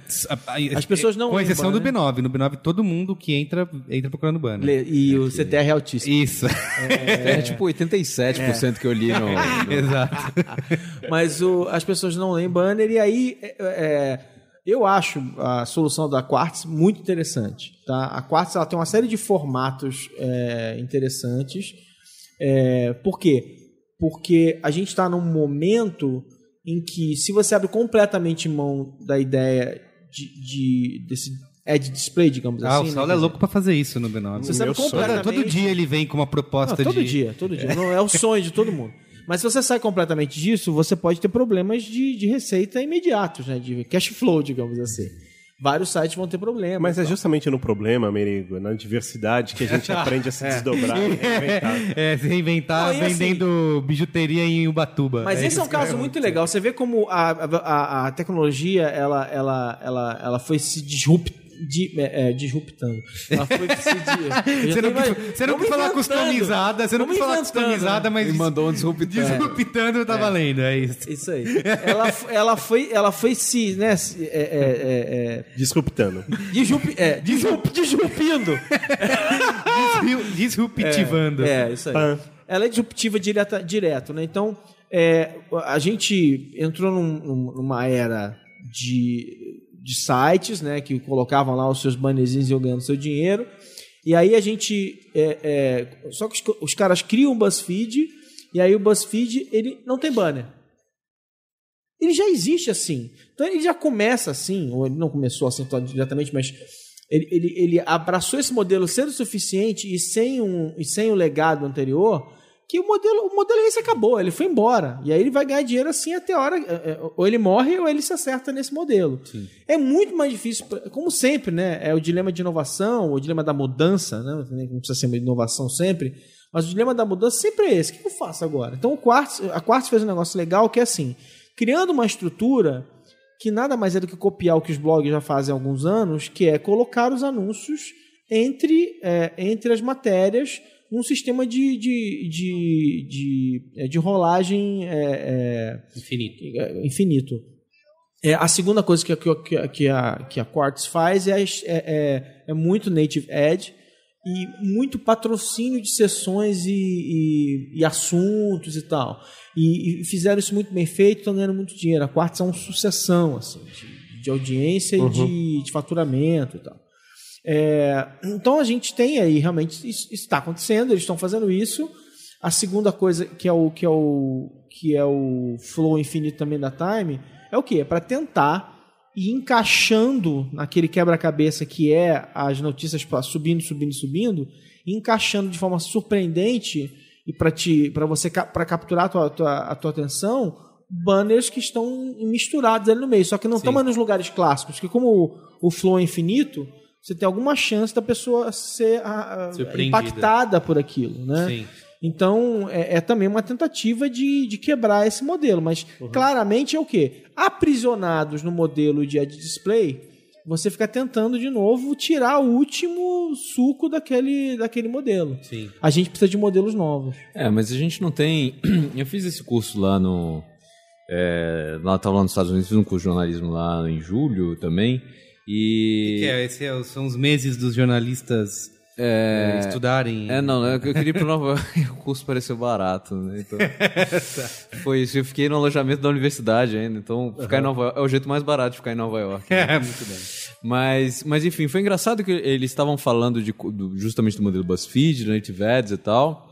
As pessoas não Com exceção do banner. B9. No B9, todo mundo que entra, entra procurando banner. Lê, e o CTR é altíssimo. Isso. É, tipo 87% que eu li no. no- Exato. Mas o- as pessoas não leem banner e aí é, é, eu acho a solução da Quartz muito interessante. Tá? A Quartz ela tem uma série de formatos é, interessantes. É, por quê? Porque a gente está num momento em que, se você abre completamente mão da ideia de, de- desse edge display, digamos Ah, assim. o Saulo né? é louco pra fazer isso no B9. Você sabe. Todo, completamente... todo dia ele vem com uma proposta Não, todo de... dia, todo dia. Não, é o sonho de todo mundo. Mas se você sai completamente disso, você pode ter problemas de, de receita imediatos, né? De cash flow, digamos assim. Vários sites vão ter problemas. Mas é justamente no problema, Merigo, na diversidade, que a gente aprende a se desdobrar. e reinventar. É, se reinventar Não, assim- vendendo bijuteria em Ubatuba. Mas esse é um isso. caso muito legal. Você vê como a, a, a tecnologia ela, ela, ela, ela foi se disrupt, di- é, é, disruptando. Ela foi se di- Você não, Vai- quis- você não quis falar customizada, você não quis falar customizada, né? mas Me mandou um disruptando. disruptando tá valendo, é isso. Isso aí. Ela, ela foi, ela foi se, né, se- é, é, é, Disruptando. é, disrup, é, disrup, disruptindo. Disru- Disruptivando. É, isso aí. Ela é disruptiva direta, direto, né? Então, é, a gente entrou num- numa era de, de sites, né? Que colocavam lá os seus bannerzinhos e iam ganhando seu dinheiro. E aí a gente... é, é, só que os, os caras criam o BuzzFeed e aí o BuzzFeed, ele não tem banner. Ele já existe assim. Então ele já começa assim, ou ele não começou assim diretamente, mas ele, ele, ele abraçou esse modelo cedo o suficiente e sem, um, e sem o legado anterior, que o modelo, o modelo esse acabou, ele foi embora. E aí ele vai ganhar dinheiro assim até a hora. é, é, Ou ele morre ou ele se acerta nesse modelo. É muito mais difícil, como sempre, né? É o dilema de inovação, o dilema da mudança, né? Não precisa ser uma inovação sempre. Mas o dilema da mudança sempre é esse. O que eu faço agora? Então o Quartz, a Quartz fez um negócio legal que é assim: criando uma estrutura que nada mais é do que copiar o que os blogs já fazem há alguns anos, que é colocar os anúncios entre, é, entre as matérias num sistema de, de, de, de, é, de rolagem é, Infinito. é, infinito. É, a segunda coisa que, a- que, a- que, a, que a Quartz faz é, é, é, é muito native ad e muito patrocínio de sessões e, e, e assuntos e tal. E, e fizeram isso muito bem feito, estão ganhando muito dinheiro. A Quartz é uma sucessão assim, de, de audiência e de, de faturamento e tal. É, então a gente tem aí realmente isso está acontecendo, eles estão fazendo isso. A segunda coisa que é o que é o que é o flow infinito também da Time é o que é para tentar ir encaixando naquele quebra-cabeça que é as notícias subindo, subindo, subindo, encaixando de forma surpreendente e para te para você para capturar a tua, a tua, a tua atenção banners que estão misturados ali no meio, só que não estão mais nos lugares clássicos, que como o, o flow é infinito, você tem alguma chance da pessoa ser a- a- Surpreendida. impactada por aquilo, né? Sim. Então, é, é também uma tentativa de, de quebrar esse modelo. Mas, claramente, é o quê? Aprisionados no modelo de ad display, você fica tentando, de novo, tirar o último suco daquele, daquele modelo. Sim. A gente precisa de modelos novos. É, mas a gente não tem. Eu fiz esse curso lá no. É, lá tava lá nos Estados Unidos, fiz um curso de jornalismo lá em julho também. E. Que é, esse é o- são os meses dos jornalistas é, estudarem. É, não, eu queria ir pro Nova York, o curso pareceu barato, né? Então, foi isso. Eu fiquei no alojamento da universidade ainda, então ficar em Nova York é o jeito mais barato de ficar em Nova York. É, muito bem. Mas, mas enfim, foi engraçado que eles estavam falando de, do- justamente do modelo BuzzFeed, do Native Ads e tal.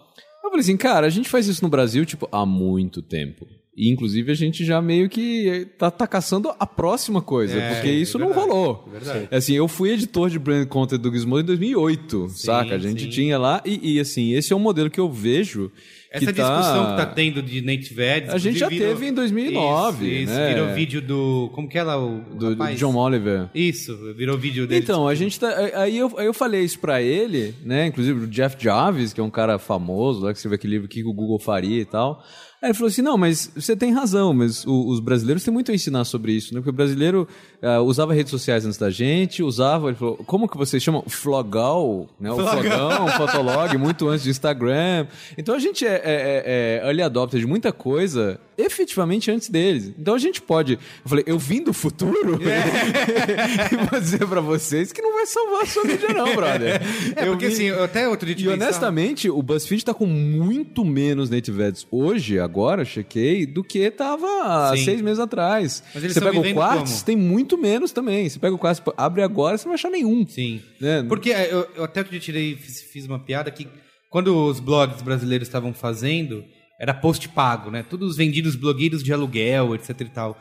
Eu falei assim, cara, a gente faz isso no Brasil, tipo, há muito tempo. E, inclusive, a gente já meio que tá, tá caçando a próxima coisa, É, porque isso é não verdade, rolou. é verdade. Assim, eu fui editor de brand content do Gizmodo em 2008, saca? A gente sim. tinha lá, e, e, assim, esse é um modelo que eu vejo Essa que discussão tá... que tá tendo de Native Ads. A gente já virou- teve em 2009, Isso, isso, né? virou vídeo do. Como que é lá o. do, do rapaz? John Oliver. Isso, virou vídeo dele. Então, a gente tá. Aí eu, aí eu falei isso pra ele, né? Inclusive o Jeff Jarvis, que é um cara famoso lá, que escreveu aquele livro, que o Google faria e tal. Aí ele falou assim: não, mas você tem razão, mas o- os brasileiros têm muito a ensinar sobre isso, né? Porque o brasileiro ah, usava redes sociais antes da gente, usava, ele falou, como que vocês chamam? Flogal, né? O flogão, o fotolog, muito antes do Instagram. Então a gente é, é, é, é early adopter de muita coisa efetivamente antes deles. Então a gente pode. Eu falei, eu vim do futuro e vou dizer pra vocês que não vai salvar a sua mídia, não, brother. É, Eu porque assim, eu até outro dia e honestamente, o BuzzFeed tá com muito menos native ads hoje, agora, chequei, do que tava há seis meses atrás. Você pega o Quartz, tem muito menos também. Você pega o Quartz, abre agora, você não vai achar nenhum. Sim. Né? Porque é, eu, eu até outro dia tirei, fiz, fiz uma piada que quando os blogs brasileiros estavam fazendo, era post pago, né? Todos os vendidos blogueiros de aluguel, etc e tal.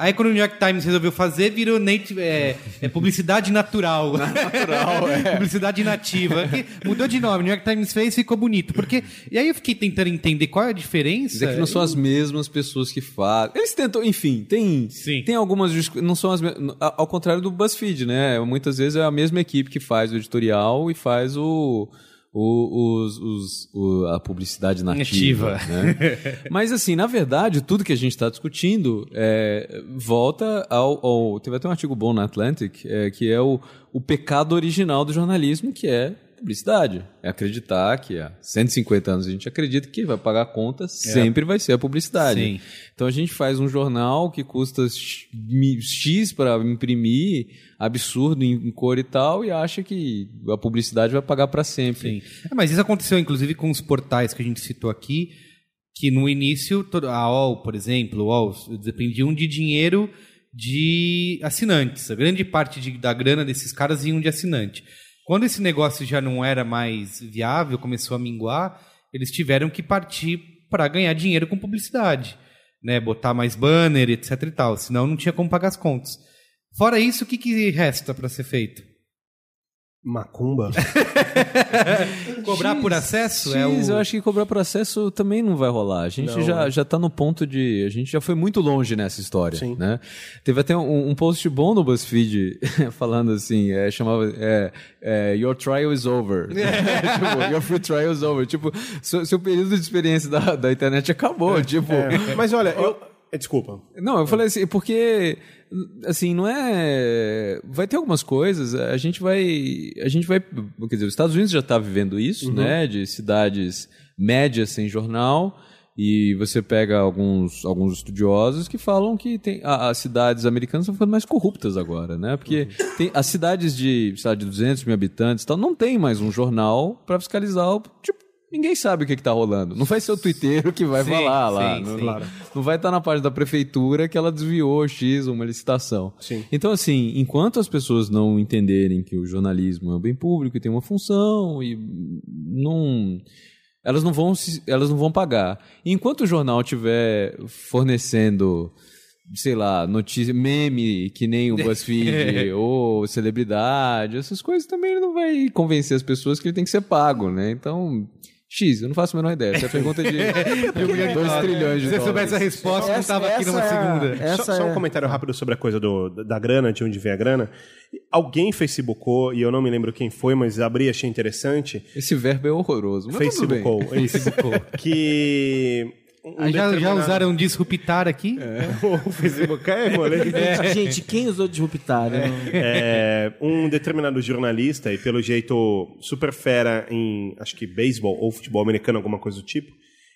Aí quando o New York Times resolveu fazer, virou native, é, é publicidade natural. Natural, é. publicidade nativa. Que mudou de nome, o New York Times fez ficou bonito. Porque, e aí eu fiquei tentando entender qual é a diferença. Mas é que não são as mesmas pessoas que fazem. Eles tentam, enfim, tem, Sim. tem algumas. Não são as Ao contrário do BuzzFeed, né? Muitas vezes é a mesma equipe que faz o editorial e faz o, o- os, os- o- a publicidade nativa. Né? Mas, assim, na verdade, tudo que a gente está discutindo é, volta ao, ao- Teve até um artigo bom na Atlantic, é, que é o, o pecado original do jornalismo, que é publicidade. É acreditar que há 150 anos a gente acredita que vai pagar a conta sempre vai ser a publicidade. Sim. Então a gente faz um jornal que custa X para imprimir, absurdo em, cor e tal, e acha que a publicidade vai pagar para sempre. Sim. É, mas isso aconteceu, inclusive, com os portais que a gente citou aqui, que no início, a UOL, por exemplo, UOL, dependiam de dinheiro de assinantes. A grande parte de- da grana desses caras iam de assinante. Quando esse negócio já não era mais viável, começou a minguar, eles tiveram que partir para ganhar dinheiro com publicidade. Né? Botar mais banner, etc e tal. Senão não tinha como pagar as contas. Fora isso, o que, que resta para ser feito? Macumba. Cobrar por acesso? é X, o... eu acho que cobrar por acesso também não vai rolar. A gente Não, já, né? já tá no ponto de. A gente já foi muito longe nessa história. Sim. Né? Teve até um, um post bom no BuzzFeed falando assim: é, chamava é, é, Your trial is over. tipo, Your free trial is over. Tipo, seu, seu período de experiência da, da internet acabou. Tipo, É, Mas olha, eu. É, Desculpa. Não, eu falei assim, porque assim, não é, vai ter algumas coisas, a gente vai, a gente vai, quer dizer, os Estados Unidos já está vivendo isso, né, de cidades médias sem jornal. E você pega alguns, alguns estudiosos que falam que tem, a- as cidades americanas estão ficando mais corruptas agora, né? Porque tem, as cidades de, sei lá, de 200 mil habitantes e tal, não tem mais um jornal para fiscalizar o. Tipo, ninguém sabe o que, está rolando. Não vai ser o twitteiro que vai Sim, falar lá. sim, não, sim. não- não vai estar na página da prefeitura que ela desviou X uma licitação. Então, assim, enquanto as pessoas não entenderem que o jornalismo é um bem público e tem uma função e não elas não vão se- elas não vão pagar. E enquanto o jornal estiver fornecendo sei lá, notícia, meme, que nem o BuzzFeed, ou celebridade, essas coisas também ele não vai convencer as pessoas que ele tem que ser pago, né? Então, X, eu não faço a menor ideia. Essa é a pergunta de 2 trilhões de Se você soubesse a resposta, não estava aqui numa é segunda. Essa só, só um é- comentário rápido sobre a coisa do, da grana, de onde vem a grana. Alguém facebookou, e eu não me lembro quem foi, mas abri e achei interessante. Esse verbo é horroroso. Mas bem. Facebookou. que. Um Ah, já, já determinado- usaram disruptar aqui? o Facebook é, moleque. Gente, quem usou disruptar? né? É, um determinado jornalista, e pelo jeito super fera em, acho que beisebol ou futebol americano, alguma coisa do tipo,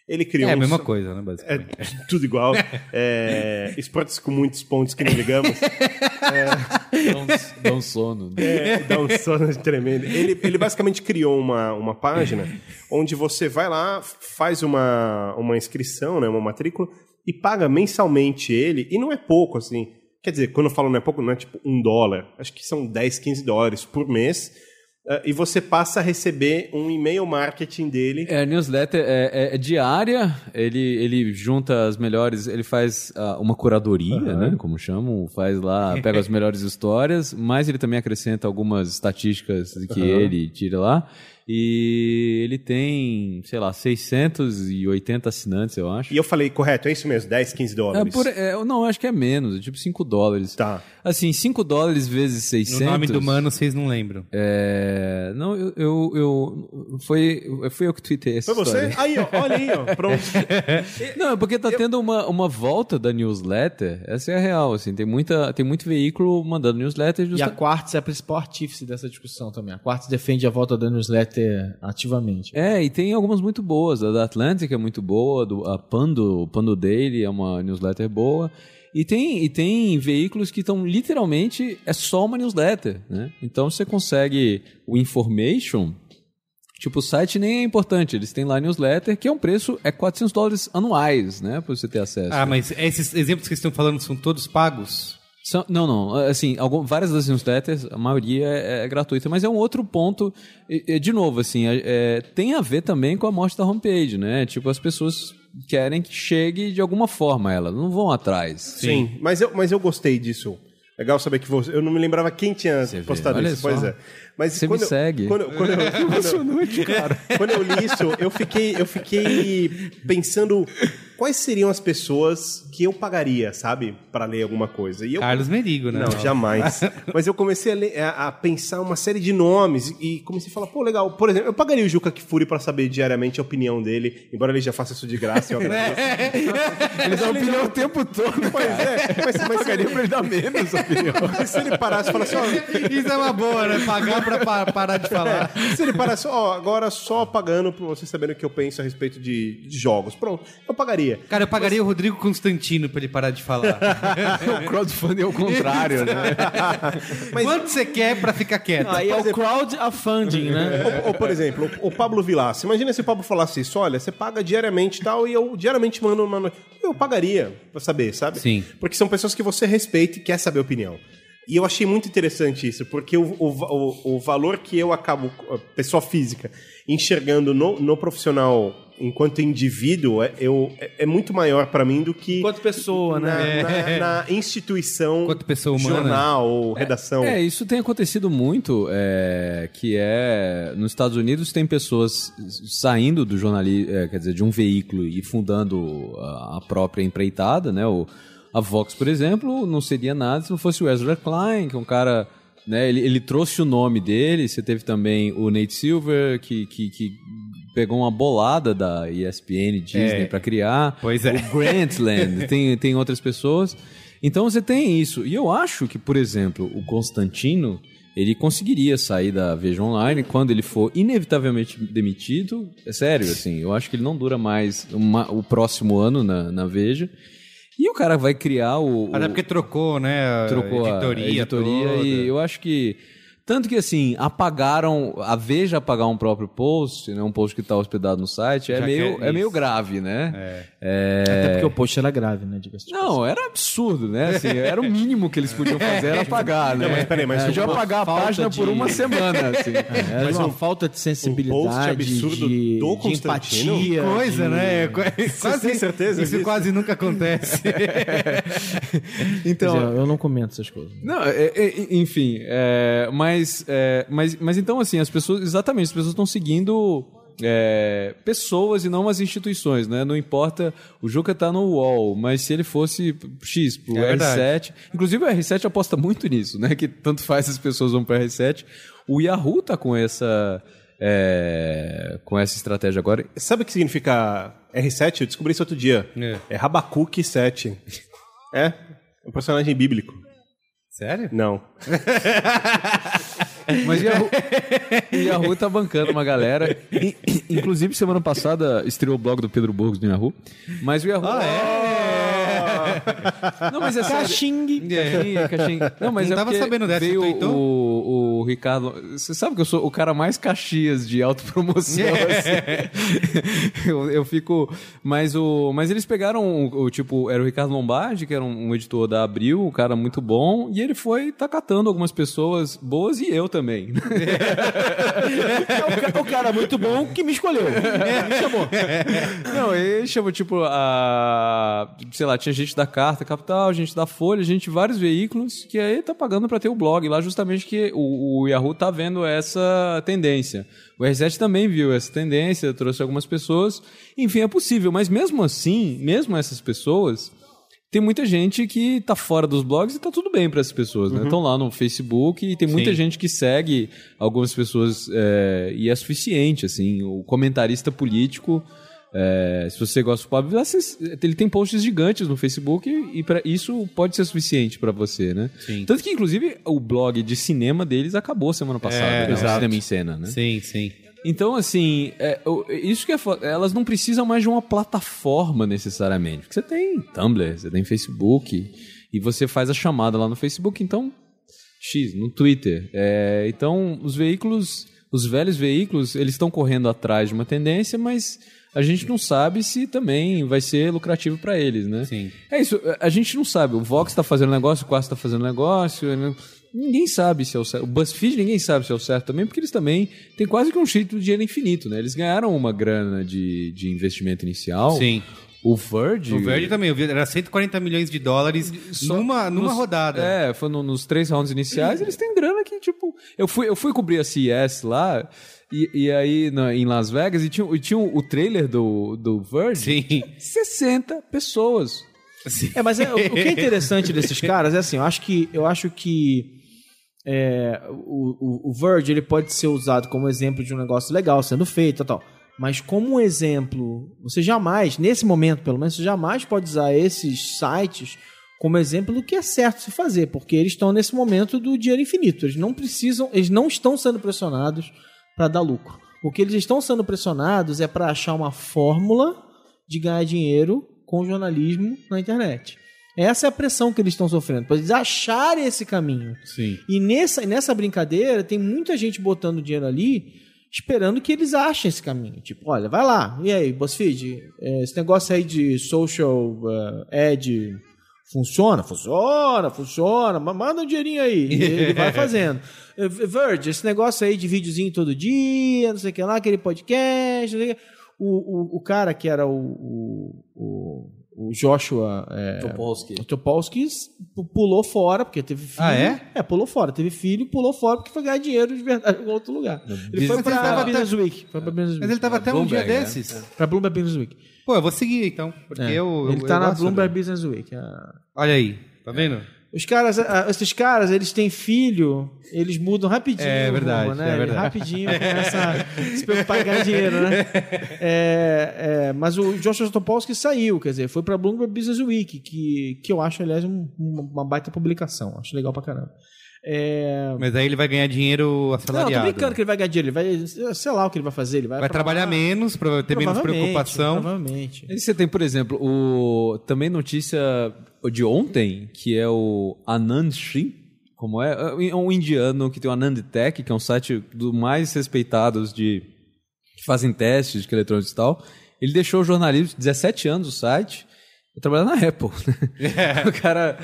ele criou É a um mesma so- coisa, né, É basicamente. tudo igual. É, esportes com muitos pontos que não ligamos. Dá um, dá um sono. né? É, dá um sono tremendo. Ele, ele basicamente criou uma, uma página onde você vai lá, faz uma, uma inscrição, né, uma matrícula, e paga mensalmente ele, e não é pouco, assim. Quer dizer, quando eu falo não é pouco, não é tipo um dólar. Acho que são 10, 15 dólares por mês. Eh, e você passa a receber um e-mail marketing dele. É, a newsletter é, é- é diária, ele, ele junta as melhores, ele faz ah, uma curadoria, né, como chamam, faz lá, pega as melhores histórias, mas ele também acrescenta algumas estatísticas que ele tira lá, e ele tem, sei lá, 680 assinantes, eu acho. E eu falei, correto, é isso mesmo, 10, 15 É, dólares. por, é, eu não, acho que é menos, é tipo 5 dólares. Tá. Assim, 5 dólares vezes 600... O nome do mano vocês não lembram. É, não, eu, eu, eu- foi, foi eu que tuitei essa Foi você? história. Aí, ó, olha aí, ó, pronto. Não, é porque tá tendo uma, uma volta da newsletter. Essa é a real, assim. Tem, muita, tem muito veículo mandando newsletter E a justa... Quartz é a principal artífice dessa discussão também. A Quartz defende a volta da newsletter ativamente. É, e tem algumas muito boas. A da Atlantic é muito boa, do, a Pando, Pando Daily é uma newsletter boa. E tem, e tem veículos que estão literalmente é só uma newsletter, né? Então você consegue o information. Tipo, o site nem é importante, eles têm lá a newsletter, que é um preço, é 400 dólares anuais, né? Pra você ter acesso. Ah, mas esses exemplos que vocês estão falando são todos pagos? São- não, não. Assim, algum- várias das newsletters, a maioria é, é gratuita, mas é um outro ponto. e- e, de novo, assim, é- é, tem a ver também com a morte da homepage, né? Tipo, as pessoas querem que chegue de alguma forma ela, não vão atrás. Sim, mas eu, mas eu gostei disso. Legal saber que você. Eu não me lembrava quem tinha Você vê, postado olha isso. só. Pois é. Mas Você quando me eu- segue. Quando, quando, eu, quando, eu, quando eu li isso, eu fiquei, eu fiquei pensando quais seriam as pessoas que eu pagaria, sabe, para ler alguma coisa. E eu Carlos Merigo, né? Não, jamais. Mas eu comecei a, ler- a- a pensar uma série de nomes e comecei a falar, pô, legal. Por exemplo, eu pagaria o Juca Kifuri pra saber diariamente a opinião dele, embora ele já faça isso de graça. Eu agradeço. Ele dá opinião o tempo todo. Pois é, mas, mas, Pagaria pra ele dar menos opinião. mas se ele parasse e falasse, ó, Isso é uma boa, né? Pagar pra pa- parar de falar. se ele parasse, ó, agora só pagando pra vocês saberem o que eu penso a respeito de, de jogos. Pronto, eu pagaria. Cara, eu pagaria o Rodrigo Constantino pra ele parar de falar. o crowdfunding é o contrário, né? Quanto você quer pra ficar quieto? Aí é o crowdfunding, né? Ou, ou, por exemplo, o, o Pablo Vilaça. Imagina se o Pablo falasse isso: olha, você paga diariamente e tal, e eu diariamente mando uma notícia. Eu pagaria pra saber, sabe? Sim. Porque são pessoas que você respeita e quer saber a opinião. E eu achei muito interessante isso, porque o, o, o, o valor que eu acabo, pessoa física, enxergando no, no profissional enquanto indivíduo é, eu, é, é muito maior pra mim do que Enquanto pessoa, na, né? na- na instituição, Enquanto pessoa humana. jornal ou redação. É, isso tem acontecido muito, é, que é nos Estados Unidos tem pessoas saindo do jornalismo, quer dizer, de um veículo e fundando a, a própria empreitada, né? O, a Vox, por exemplo, não seria nada se não fosse o Ezra Klein, que é um cara, né? Ele, ele trouxe o nome dele. Você teve também o Nate Silver, que, que, que pegou uma bolada da ESPN Disney É. pra criar. Pois é. O Grantland, tem, tem outras pessoas. Então você tem isso. E eu acho que, por exemplo, o Constantino, ele conseguiria sair da Veja Online quando ele for inevitavelmente demitido. É sério, assim, eu acho que ele não dura mais uma- o próximo ano na, na Veja. E o cara vai criar o. Até o- porque trocou, né? a trocou editoria, a editoria toda. e eu acho que tanto que assim apagaram a Veja apagar um próprio post, né, um post que está hospedado no site é Já meio é é meio grave, né? É. Até porque o post era grave, né? Diga-se de Não, era absurdo, né? Assim, era o mínimo que eles podiam fazer era apagar, né? Não, mas peraí, mas É, o- já apagar a página por de- uma semana, assim. Era Mas uma um- falta de sensibilidade, um post absurdo de, do de empatia. Coisa, de- né? Quase, tem certeza Isso disso? quase nunca acontece. Então, dizer, eu não comento essas coisas. Não, é- é- enfim, é, mas, é, mas, mas então, assim, as pessoas, exatamente, as pessoas estão seguindo é, pessoas e não as instituições, né? Não importa, o Juca tá no UOL, mas se ele fosse X pro É verdade. R7, inclusive o R7 aposta muito nisso, né? Que tanto faz as pessoas vão pro R7. O Yahoo tá com essa, é, com essa estratégia agora. Sabe o que significa R7? Eu descobri isso outro dia. É. É, Rabacuque 7. É? É um personagem bíblico. Sério? Não. Mas o Yahoo, o Yahoo tá bancando uma galera. Inclusive, semana passada estreou o blog do Pedro Burgos do Yahoo. Mas o Yahoo. Ah, Não, mas é sério. Caxing. Caxingue, caxingue. Não, mas Não é tava sabendo dessa, veio o, o Ricardo. Você sabe que eu sou o cara mais caxias de autopromoção. assim. eu, eu fico. Mas, o, mas eles pegaram o, o, tipo, era o Ricardo Lombardi, que era um, um editor da Abril, um cara muito bom, e ele foi tá catando algumas pessoas boas e eu também. É o, o cara muito bom que me escolheu. Me chamou. Não, ele chamou, tipo, a. Sei lá, tinha gente da Carta Capital, gente da Folha, gente de vários veículos, que aí tá pagando pra ter o blog lá, justamente que o, o Yahoo tá vendo essa tendência. O R7 também viu essa tendência, trouxe algumas pessoas. Enfim, é possível, mas mesmo assim, mesmo essas pessoas. Tem muita gente que tá fora dos blogs e tá tudo bem para essas pessoas, né? Estão lá no Facebook e tem muita Sim. gente que segue algumas pessoas é, e é suficiente, assim. O comentarista político, é, se você gosta do Pablo Vittar, você- ele tem posts gigantes no Facebook e, para isso pode ser suficiente para você, né? Sim. Tanto que, inclusive, o blog de cinema deles acabou semana passada, É, né? Cinema em Cena, né? Sim, sim. Então, assim, é, isso que é foda. Elas não precisam mais de uma plataforma necessariamente. Porque você tem Tumblr, você tem Facebook, e você faz a chamada lá no Facebook, então. X, no Twitter. É, então, os veículos, os velhos veículos, eles estão correndo atrás de uma tendência, mas a gente não sabe se também vai ser lucrativo para eles, né? Sim. É isso, a gente não sabe. O Vox está fazendo negócio, o Quast está fazendo negócio. Ninguém sabe se é o certo. O BuzzFeed ninguém sabe se é o certo também, porque eles também têm quase que um jeito de dinheiro infinito, né? Eles ganharam uma grana de, de investimento inicial. Sim. O Verge. O Verde também, era 140 milhões de dólares Só numa, numa nos- rodada. É, foi no- nos três rounds iniciais, eles têm grana que, tipo. Eu fui, eu fui cobrir a CES lá, e, e aí na- em Las Vegas, e tinha, e tinha o trailer do, do Verge. Sim. 60 pessoas. É, mas é- o, o que é interessante desses caras é assim, eu acho que eu acho que é, o, o, o Verge ele pode ser usado como exemplo de um negócio legal sendo feito e tal. Mas como um exemplo, você jamais, nesse momento pelo menos, você jamais pode usar esses sites como exemplo do que é certo se fazer, porque eles estão nesse momento do dinheiro infinito. Eles não precisam, eles não estão sendo pressionados para dar lucro. O que eles estão sendo pressionados é para achar uma fórmula de ganhar dinheiro com jornalismo na internet. Essa é a pressão que eles estão sofrendo, para eles acharem esse caminho. Sim. E nessa, nessa brincadeira, tem muita gente botando dinheiro ali, esperando que eles achem esse caminho. Tipo, olha, vai lá. E aí, BuzzFeed, é, esse negócio aí de social eh, ad funciona? Funciona, funciona. Manda um dinheirinho aí. E ele vai fazendo. Verge, esse negócio aí de videozinho todo dia, não sei o que lá, aquele podcast, não sei o que. O, o, cara que era o, o, o, Joshua... é, Topolsky. o Topolsky pu- pulou fora, porque teve filho. Ah, é? É, pulou fora. Teve filho, pulou fora porque foi ganhar dinheiro de verdade em outro lugar. Ele foi tava- Business Week. Foi pra Business Mas Week. ele tava até um dia né? desses. Pra Bloomberg Business Week. Pô, eu vou seguir então, porque É. eu. ele eu- tá eu na Bloomberg dele. Business Week. Ah. Olha aí, tá vendo? Os caras, esses caras, eles têm filho, eles mudam rapidinho. É verdade, rumo, né? é verdade. Rapidinho começa a se preocupar em ganhar dinheiro, né? É, é, mas o Joshua Topolsky saiu, quer dizer, foi pra Bloomberg Business Week, que, que eu acho, aliás, um- uma, uma baita publicação. Acho legal pra caramba. É, Mas aí ele vai ganhar dinheiro Não, eu assalariado. tô brincando que ele vai ganhar dinheiro. Ele vai, sei lá o que ele vai fazer. Ele vai, Vai pra trabalhar menos, pra ter menos preocupação. Provavelmente. Aí você tem, por exemplo, o também notícia de ontem, que é o Anand Sri, como é? É um indiano que tem o Anand Tech, que é um site dos mais respeitados de que fazem testes de eletrônicos e tal. Ele deixou o jornalismo, 17 anos o site, e trabalhar na Apple. né? O cara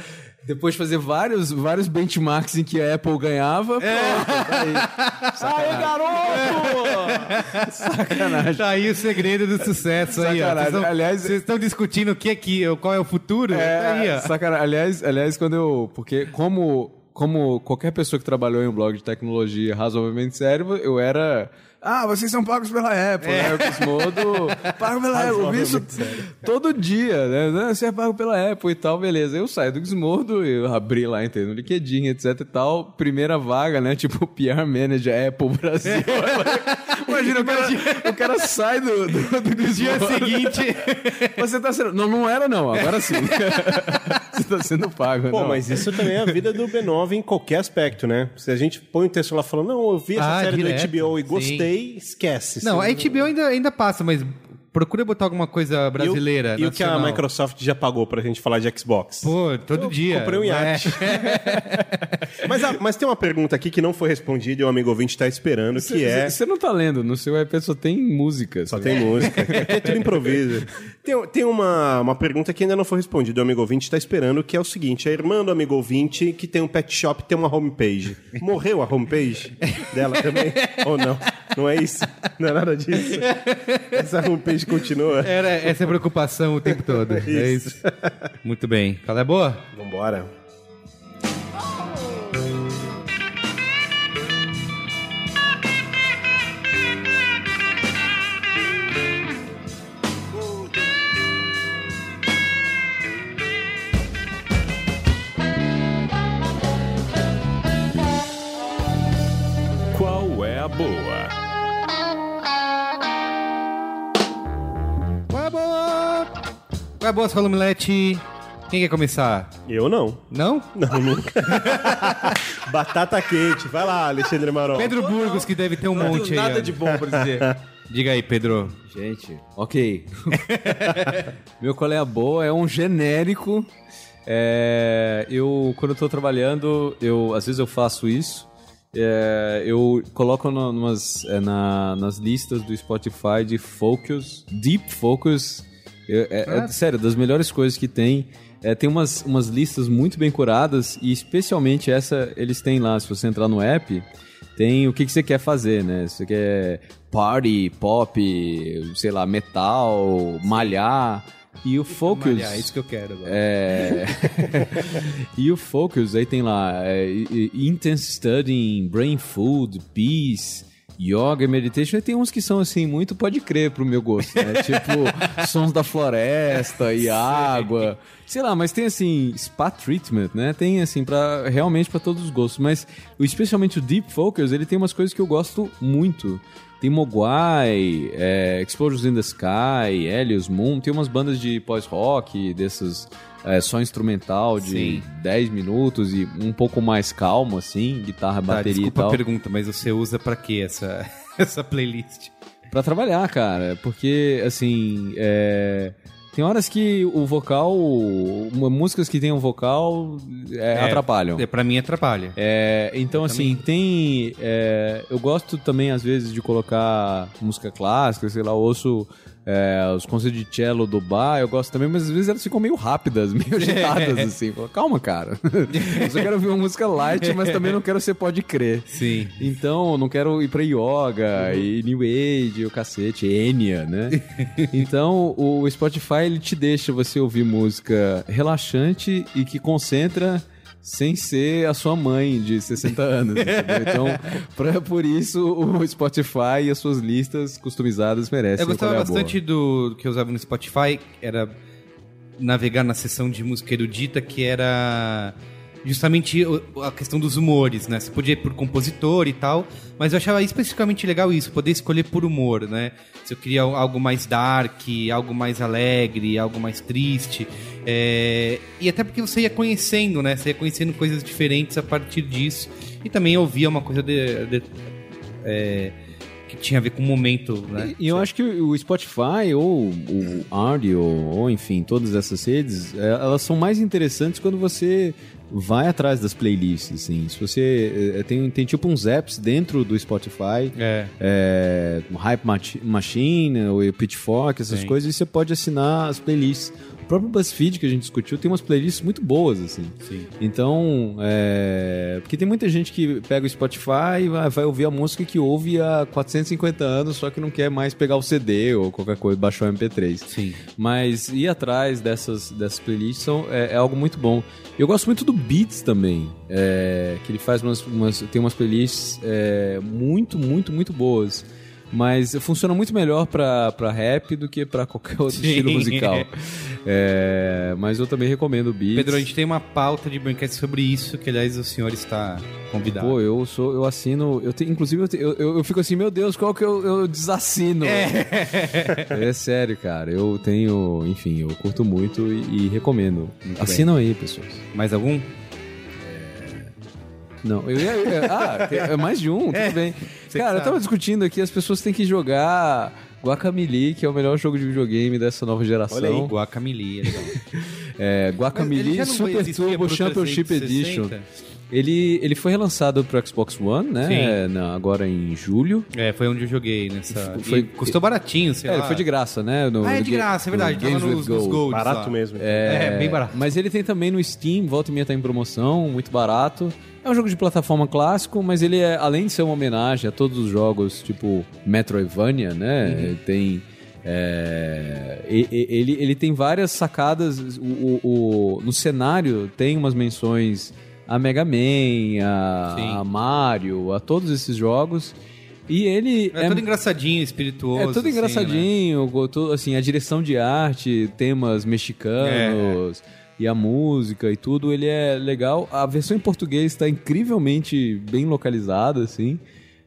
depois de fazer vários, vários benchmarks em que a Apple ganhava, pronto, tá aí. Aê, garoto! Sacanagem. Tá aí o segredo do sucesso aí, ó. Sacanagem. Vocês tão- Aliás- vocês estão discutindo o que é que, qual é o futuro? É, tá aí, ó. sacanagem. Aliás, aliás, quando eu. Porque como, como qualquer pessoa que trabalhou em um blog de tecnologia razoavelmente sério, eu era. Ah, vocês são pagos pela Apple, né? O Gizmodo, pago pela Apple. Eu vi isso todo dia, né? Você é pago pela Apple e tal, beleza. Eu saio do Gizmodo, eu abri lá, entrei no LinkedIn, etc e tal. Primeira vaga, né? Tipo, PR Manager Apple Brasil. Imagina, o cara, o cara sai do, do, do Dia seguinte. Você tá sendo. Não, não era, não. Agora sim. Você tá sendo pago, Pô, não. mas isso também é a vida do B9 em qualquer aspecto, né? Se a gente põe o texto lá falando, não, eu vi essa Ah, série direto. do HBO e Sim. gostei, esquece. Não, a HBO ainda, ainda passa, mas procura botar alguma coisa brasileira. E o, e o que a. Microsoft já pagou pra gente falar de Xbox? Pô, todo dia. Comprei um iate. mas, a- mas tem uma pergunta aqui que não foi respondida e o amigo ouvinte tá esperando, que é... Você não tá lendo, no seu iPad só tem música. Só tem música. Aqui é tudo improviso. Tem, tem uma, uma pergunta que ainda não foi respondida. O amigo ouvinte está esperando, que é o seguinte: a irmã do amigo ouvinte, que tem um pet shop, tem uma homepage. Morreu a homepage dela também? Ou não? Não é isso? Não é nada disso? Essa homepage continua? Era essa é a preocupação o tempo todo. É isso. Muito bem. Qual é boa? Vambora. Qual é a boa? Qual é a boa, Fala Milete? Quem quer começar? Eu não. Não? Não, nunca. Batata quente. Vai lá, Alexandre Marol. Pedro Burgos, que deve ter um Não monte aí. nada ó. de bom pra dizer. Diga aí, Pedro. Gente, ok. Meu qual é a boa é um genérico. É, eu, quando eu tô trabalhando, eu, às vezes eu faço isso. É, eu coloco no- numas, é, na- nas listas do Spotify de Focus, Deep Focus. Eu- é, é, sério, das melhores coisas que tem. É, tem umas, umas listas muito bem curadas e especialmente essa eles têm lá. Se você entrar no app, tem o que, que você quer fazer, né? Se você quer party, pop, sei lá, metal, malhar. E o Focus. Malhar, é isso que eu quero. agora. É. e o Focus, aí tem lá é, Intense Studying, Brain Food, Peace, Yoga e Meditation. E tem uns que são assim, muito pode crer pro meu gosto, né? tipo, sons da floresta e água. Sei lá, mas tem assim, spa treatment, né? Tem assim, para realmente para todos os gostos. Mas especialmente o Deep Focus, ele tem umas coisas que eu gosto muito. Tem Mogwai, é, Explosions in the Sky, Helios Moon, tem umas bandas de pós-rock, desses é, só instrumental de Sim. 10 minutos e um pouco mais calmo, assim, guitarra, Tá, bateria e desculpa tal. a pergunta, mas você usa pra quê essa, essa playlist? Pra trabalhar, cara, porque, assim, é, tem horas que o vocal, músicas que tem um vocal é, É, atrapalham. É, pra mim atrapalha. É, então, assim, tem. é, eu gosto também, às vezes, de colocar música clássica, sei lá, eu ouço é, os concertos de cello do bar, eu gosto também, mas às vezes elas ficam meio rápidas, meio agitadas, assim. Falo, Calma, cara. eu só quero ouvir uma música light, mas também não quero ser pode crer. Sim. Então, eu não quero ir pra yoga e New Age, o cacete, Enya, né? então, o Spotify, ele te deixa você ouvir música relaxante e que concentra sem ser a sua mãe de 60 anos? Então, pra, por isso, o Spotify e as suas listas customizadas merecem Eu gostava é bastante do, do que eu usava no Spotify, era navegar na seção de música erudita, que era justamente a questão dos humores, né? Você podia ir por compositor e tal, mas eu achava especificamente legal isso, poder escolher por humor, né? Se eu queria algo mais dark, algo mais alegre, algo mais triste. é, E até porque você ia conhecendo, né? Você ia conhecendo coisas diferentes a partir disso. E também ouvia uma coisa de- de- é, que tinha a ver com o momento, né? E eu acho que o Spotify ou o Audio, ou enfim, todas essas redes, é, elas são mais interessantes quando você vai atrás das playlists, assim. Se você é, tem, tem tipo uns apps dentro do Spotify, É. é, Hype Machi- Machine, o Pitchfork, essas Sim. coisas, e você pode assinar as playlists. O próprio BuzzFeed que a gente discutiu tem umas playlists muito boas, assim. Sim. Então, é... porque tem muita gente que pega o Spotify e vai, vai ouvir a música que ouve há 450 anos, só que não quer mais pegar o CD ou qualquer coisa, baixar o MP3. Sim. Mas ir atrás dessas, dessas playlists são, é, é algo muito bom. Eu gosto muito do Beats também, é, que ele faz umas, umas- tem umas playlists é, muito, muito, muito boas. Mas funciona muito melhor pra, pra rap do que pra qualquer outro Sim. estilo musical. É, mas eu também recomendo o Beats. Pedro, a gente tem uma pauta de banquete sobre isso, que aliás o senhor está convidado. Pô, eu sou, eu assino, eu tenho, inclusive eu, te- eu, eu- eu fico assim, meu Deus, qual que eu, eu desassino? É. sério, cara, eu tenho, enfim, eu curto muito e, e recomendo. Muito Assinam aí, pessoas. Mais algum? Não, eu ia, eu ah, tem- é mais de um, tudo bem. você Cara, eu sabe. tava discutindo aqui, as pessoas têm que jogar Guacamole, que é o melhor jogo de videogame dessa nova geração. Olha aí, Guacamole, é legal. É, Mas ele Guacamole já não Super existia Turbo pro Championship 360? Edition. Ele, ele foi relançado pro Xbox One, né? Sim. Na- agora em julho. É, foi onde eu joguei nessa. Foi- e custou baratinho, sei É, lá. ele foi de graça, né? No- Ah, é no de Ga- graça, é no verdade. Tava Games nos, with nos Gold. Golds Barato lá. mesmo. É, bem barato. Mas ele tem também no Steam, volta e meia tá em promoção, muito barato. É um jogo de plataforma clássico, mas ele é, além de ser uma homenagem a todos os jogos, tipo Metroidvania, né? Uhum. Tem. é, ele, ele tem várias sacadas. O, o- o- no cenário tem umas menções a Mega Man, a, a Mario, a todos esses jogos. E ele É, todo engraçadinho, espirituoso. é tudo assim, né? engraçadinho, tu- assim, a direção de arte, temas mexicanos e a música e tudo, ele é legal. A versão em português está incrivelmente bem localizada, assim.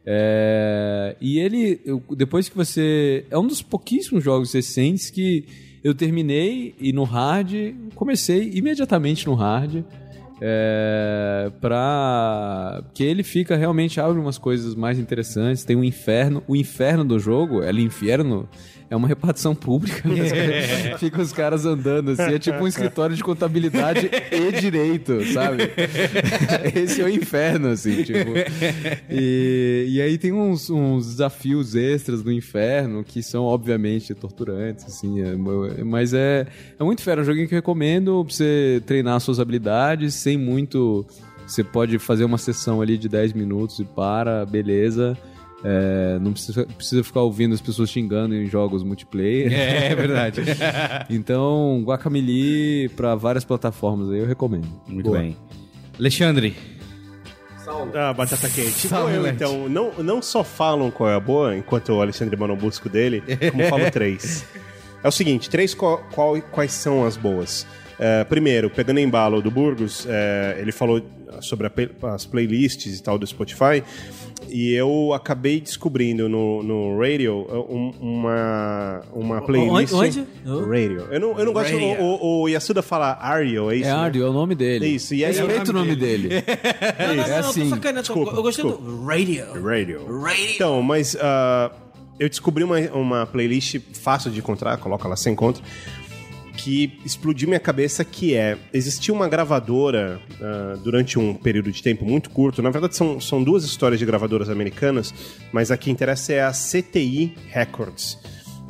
É, e ele, depois que você. É um dos pouquíssimos jogos recentes que eu terminei e no hard, comecei imediatamente no hard. É, pra. Porque ele fica realmente abre umas coisas mais interessantes. Tem um inferno. O inferno do jogo, é inferno, é uma repartição pública. Mas Fica os caras andando assim. É tipo um escritório de contabilidade e direito, sabe? Esse é o inferno, assim, tipo. E, e aí tem uns, uns desafios extras do inferno que são, obviamente, torturantes, assim. é- mas é, é muito fera. É um joguinho que eu recomendo pra você treinar suas habilidades sem muito. Você pode fazer uma sessão ali de 10 minutos e para, beleza. É, não precisa, precisa ficar ouvindo as pessoas xingando em jogos multiplayer. É, é verdade. Então, Guacamole para várias plataformas aí eu recomendo. Muito Boa. bem. Alexandre, Ah, batata quente. Igual Salve, eu, então, não, não só falam qual é a boa, enquanto o Alexandre manda um busco dele, como falo três. É o seguinte, três qual- qual- quais são as boas? É, primeiro, pegando em embalo do Burgos, é, ele falou sobre a as playlists e tal do Spotify, e eu acabei descobrindo no, no Radio um- uma, uma playlist... onde? Radio. Eu não, eu não gosto... Radio. O, o Yasuda fala Ario, é isso? É né? É o nome dele. Isso, e aí é o o nome dele. Não, não, É não, assim. tô sacaneando. Desculpa, eu gostei desculpa. do Radio. Radio. Radio. Então, mas ah, eu descobri uma, uma playlist fácil de encontrar, coloca lá, você encontra, que explodiu minha cabeça, que é, existia uma gravadora ah, durante um período de tempo muito curto, na verdade são, são duas histórias de gravadoras americanas, mas a que interessa é a CTI Records.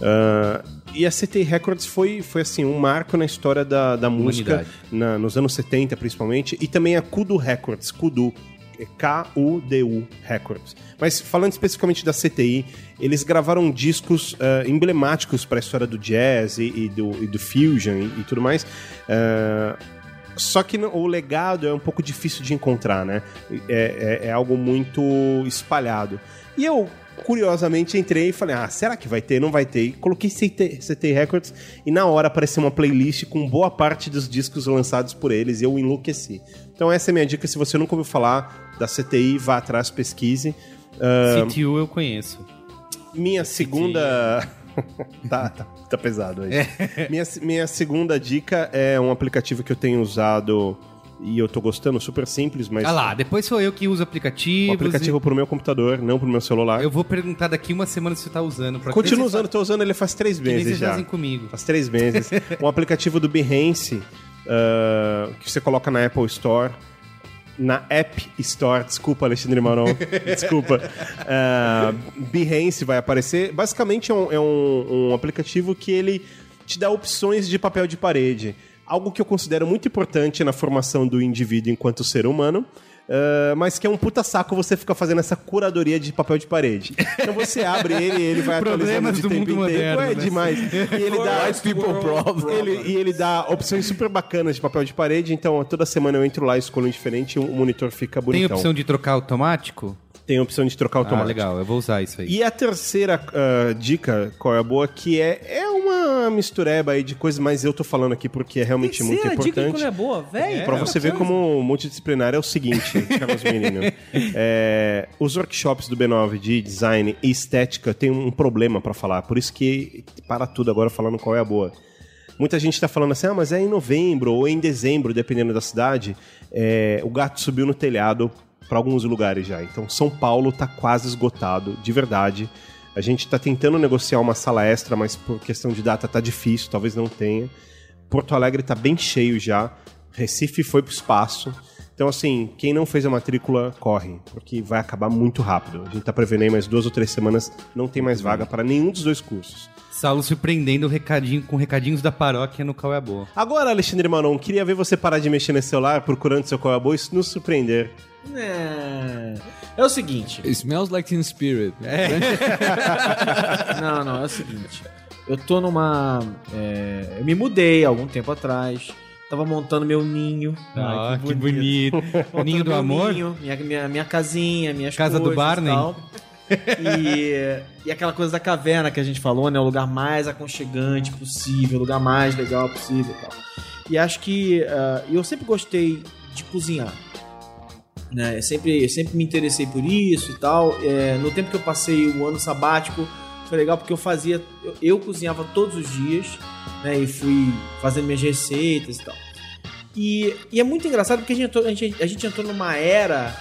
Ah, e a CTI Records foi, foi assim, um marco na história da, da música, na- nos anos 70 principalmente, e também a Kudu Records, Kudu, é K-U-D-U Records. Mas falando especificamente da CTI, eles gravaram discos eh, emblemáticos para a história do jazz e, e do, e do fusion e, e tudo mais. Eh, só que o legado é um pouco difícil de encontrar, né? É, é- é algo muito espalhado. E eu, curiosamente, entrei e falei: ah, será que vai ter? Não vai ter. E coloquei CT, CT Records e na hora apareceu uma playlist com boa parte dos discos lançados por eles e eu enlouqueci. Então, essa é a minha dica. Se você nunca ouviu falar da CTI, vá atrás, pesquise. Ah, CTU eu conheço. minha segunda. tá, tá, tá pesado aí. Minha, minha segunda dica é um aplicativo que eu tenho usado e eu tô gostando, super simples, mas. Ah lá, depois sou eu que uso um aplicativos. aplicativo pro meu computador, não pro meu celular. e Eu vou perguntar daqui uma semana se você tá usando. que usando, tô usando ele faz três meses já. fazem comigo. Faz três meses. um aplicativo do Behance ah, que você coloca na Apple Store. Na App Store, desculpa, Alexandre Maron, desculpa. Ah, Behance vai aparecer. Basicamente é, um, é um- um aplicativo que ele te dá opções de papel de parede. Algo que eu considero muito importante na formação do indivíduo enquanto ser humano. Ah, mas que é um puta saco você ficar fazendo essa curadoria de papel de parede. Então você abre ele e ele vai atualizando de do tempo mundo em tempo. moderno, é né? demais. E ele dá White people problem. ele, e ele dá opções super bacanas de papel de parede, então toda semana eu entro lá, escolho um diferente e o monitor fica Tem bonitão. opção de trocar automático? Tem opção de trocar Ah, automático. legal, eu vou usar isso aí. E a terceira ah, dica, qual é a boa, que é, é uma mistureba aí de coisas, mas eu tô falando aqui porque é realmente muito Terceira dica importante. quando é boa, velho. Pra você ver como multidisciplinar é o seguinte, Carlos Menino. É, os workshops do B9 de design e estética tem um problema pra falar, por isso que para tudo agora falando qual é a boa. Muita gente tá falando assim, ah, mas é em novembro ou em dezembro, dependendo da cidade, é, o gato subiu no telhado pra alguns lugares já. Então São Paulo tá quase esgotado, de verdade. A gente tá tentando negociar uma sala extra, mas por questão de data tá difícil, talvez não tenha. Porto Alegre tá bem cheio já. Recife foi pro espaço. Então, assim, quem não fez a matrícula, corre, porque vai acabar muito rápido. A gente tá prevendo aí mais duas ou três semanas, não tem mais vaga para nenhum dos dois cursos. Saulo surpreendendo o recadinho, com recadinhos da paróquia no Qual é a Boa. Agora, Alexandre Manon, queria ver você parar de mexer nesse celular procurando seu qual é a boa e nos surpreender. É... é o seguinte. It smells like teen spirit. Não, não, é o seguinte. Eu tô numa. é, Eu me mudei há algum tempo atrás. Tava montando meu ninho. Ah, Ai, que bonito. Montando Ninho do amor? ninho, minha, minha, minha casinha, minhas Casa do Barney? E, e, aquela coisa da caverna que a gente falou, né? O lugar mais aconchegante possível, o lugar mais legal possível e tal. E acho que ah, eu sempre gostei de cozinhar. Né? Eu sempre, eu sempre me interessei por isso e tal. É, no tempo que eu passei o ano sabático, foi legal porque eu fazia. Eu, eu cozinhava todos os dias, né? E fui fazendo minhas receitas e tal. E, e é muito engraçado porque a gente, entrou, a, gente, a gente entrou numa era.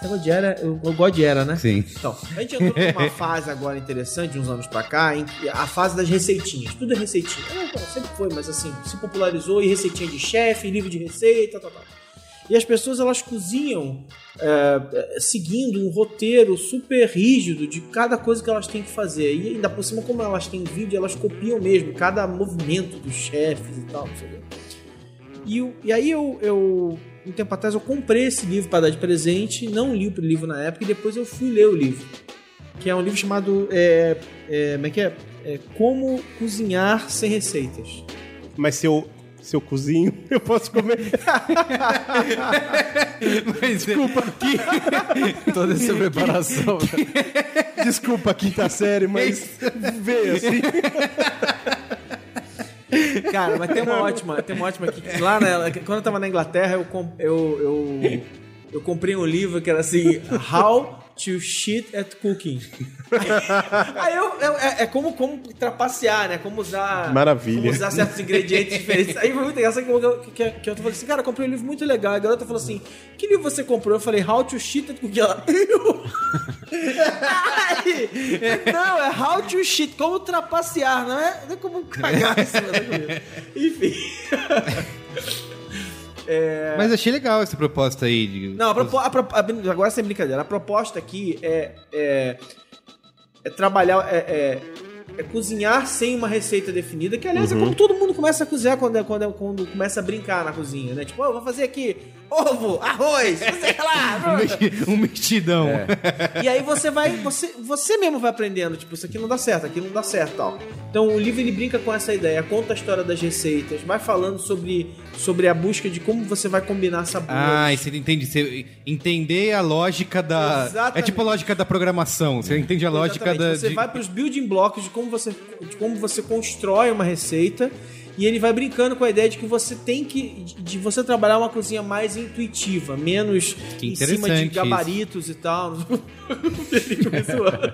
Esse negócio de era, eu, eu gosto de era, né? Sim. Então, a gente entrou numa fase agora interessante, uns anos pra cá, em que a fase das receitinhas. Tudo é receitinha. É, então, sempre foi, mas assim, se popularizou e receitinha de chefe, livro de receita, tal, tal. E as pessoas, elas cozinham é, é, seguindo um roteiro super rígido de cada coisa que elas têm que fazer. E ainda por cima, como elas têm vídeo, elas copiam mesmo cada movimento dos chefes e tal, não sei o. E, e aí eu, eu, um tempo atrás, eu comprei esse livro para dar de presente, não li o livro na época, e depois eu fui ler o livro. que é um livro chamado é, é, como é que é? É, Como Cozinhar Sem Receitas. Mas se eu, se eu cozinho, eu posso comer. Desculpa, que... Toda essa preparação. Desculpa a quinta série, mas veio assim. Cara, mas tem uma ótima, tem uma ótima aqui. Lá na, quando eu tava na Inglaterra, eu, eu, eu, eu comprei um livro que era assim, How to Shit at Cooking. Aí eu, eu- é, é como, como trapacear, né? Como usar. Maravilha. Como usar certos ingredientes diferentes. Aí foi muito engraçado que, que, que eu falei assim, cara, eu comprei um livro muito legal. A garota falou assim: que livro você comprou? Eu falei, How to Shit at Cooking. Ela. "Eu?" Não, é How to Shit, como trapacear, não é, não é como cagar em cima da comida. Enfim. Mas achei legal essa proposta aí. De... Não, a propo- a a- agora sem brincadeira. A proposta aqui é, é, é trabalhar, é, é- é cozinhar sem uma receita definida, que aliás é como todo mundo começa a cozinhar quando, é- quando, é- quando começa a brincar na cozinha, né? Tipo, "Ó, eu vou fazer aqui ovo, arroz, sei lá. Um mexidão. E aí você vai, você, você mesmo vai aprendendo, tipo, isso aqui não dá certo, aqui não dá certo, tal. Então o livro ele brinca com essa ideia, conta a história das receitas, vai falando sobre, sobre a busca de como você vai combinar sabores. Ah, e você entende. Você entender a lógica da. Exatamente. É tipo a lógica da programação. Você entende a lógica Exatamente. da. Você de- vai para os building blocks de como você de como você constrói uma receita e ele vai brincando com a ideia de que você tem que de você trabalhar uma cozinha mais intuitiva, menos Que em cima de interessante gabaritos e tal. Felipe me zoando.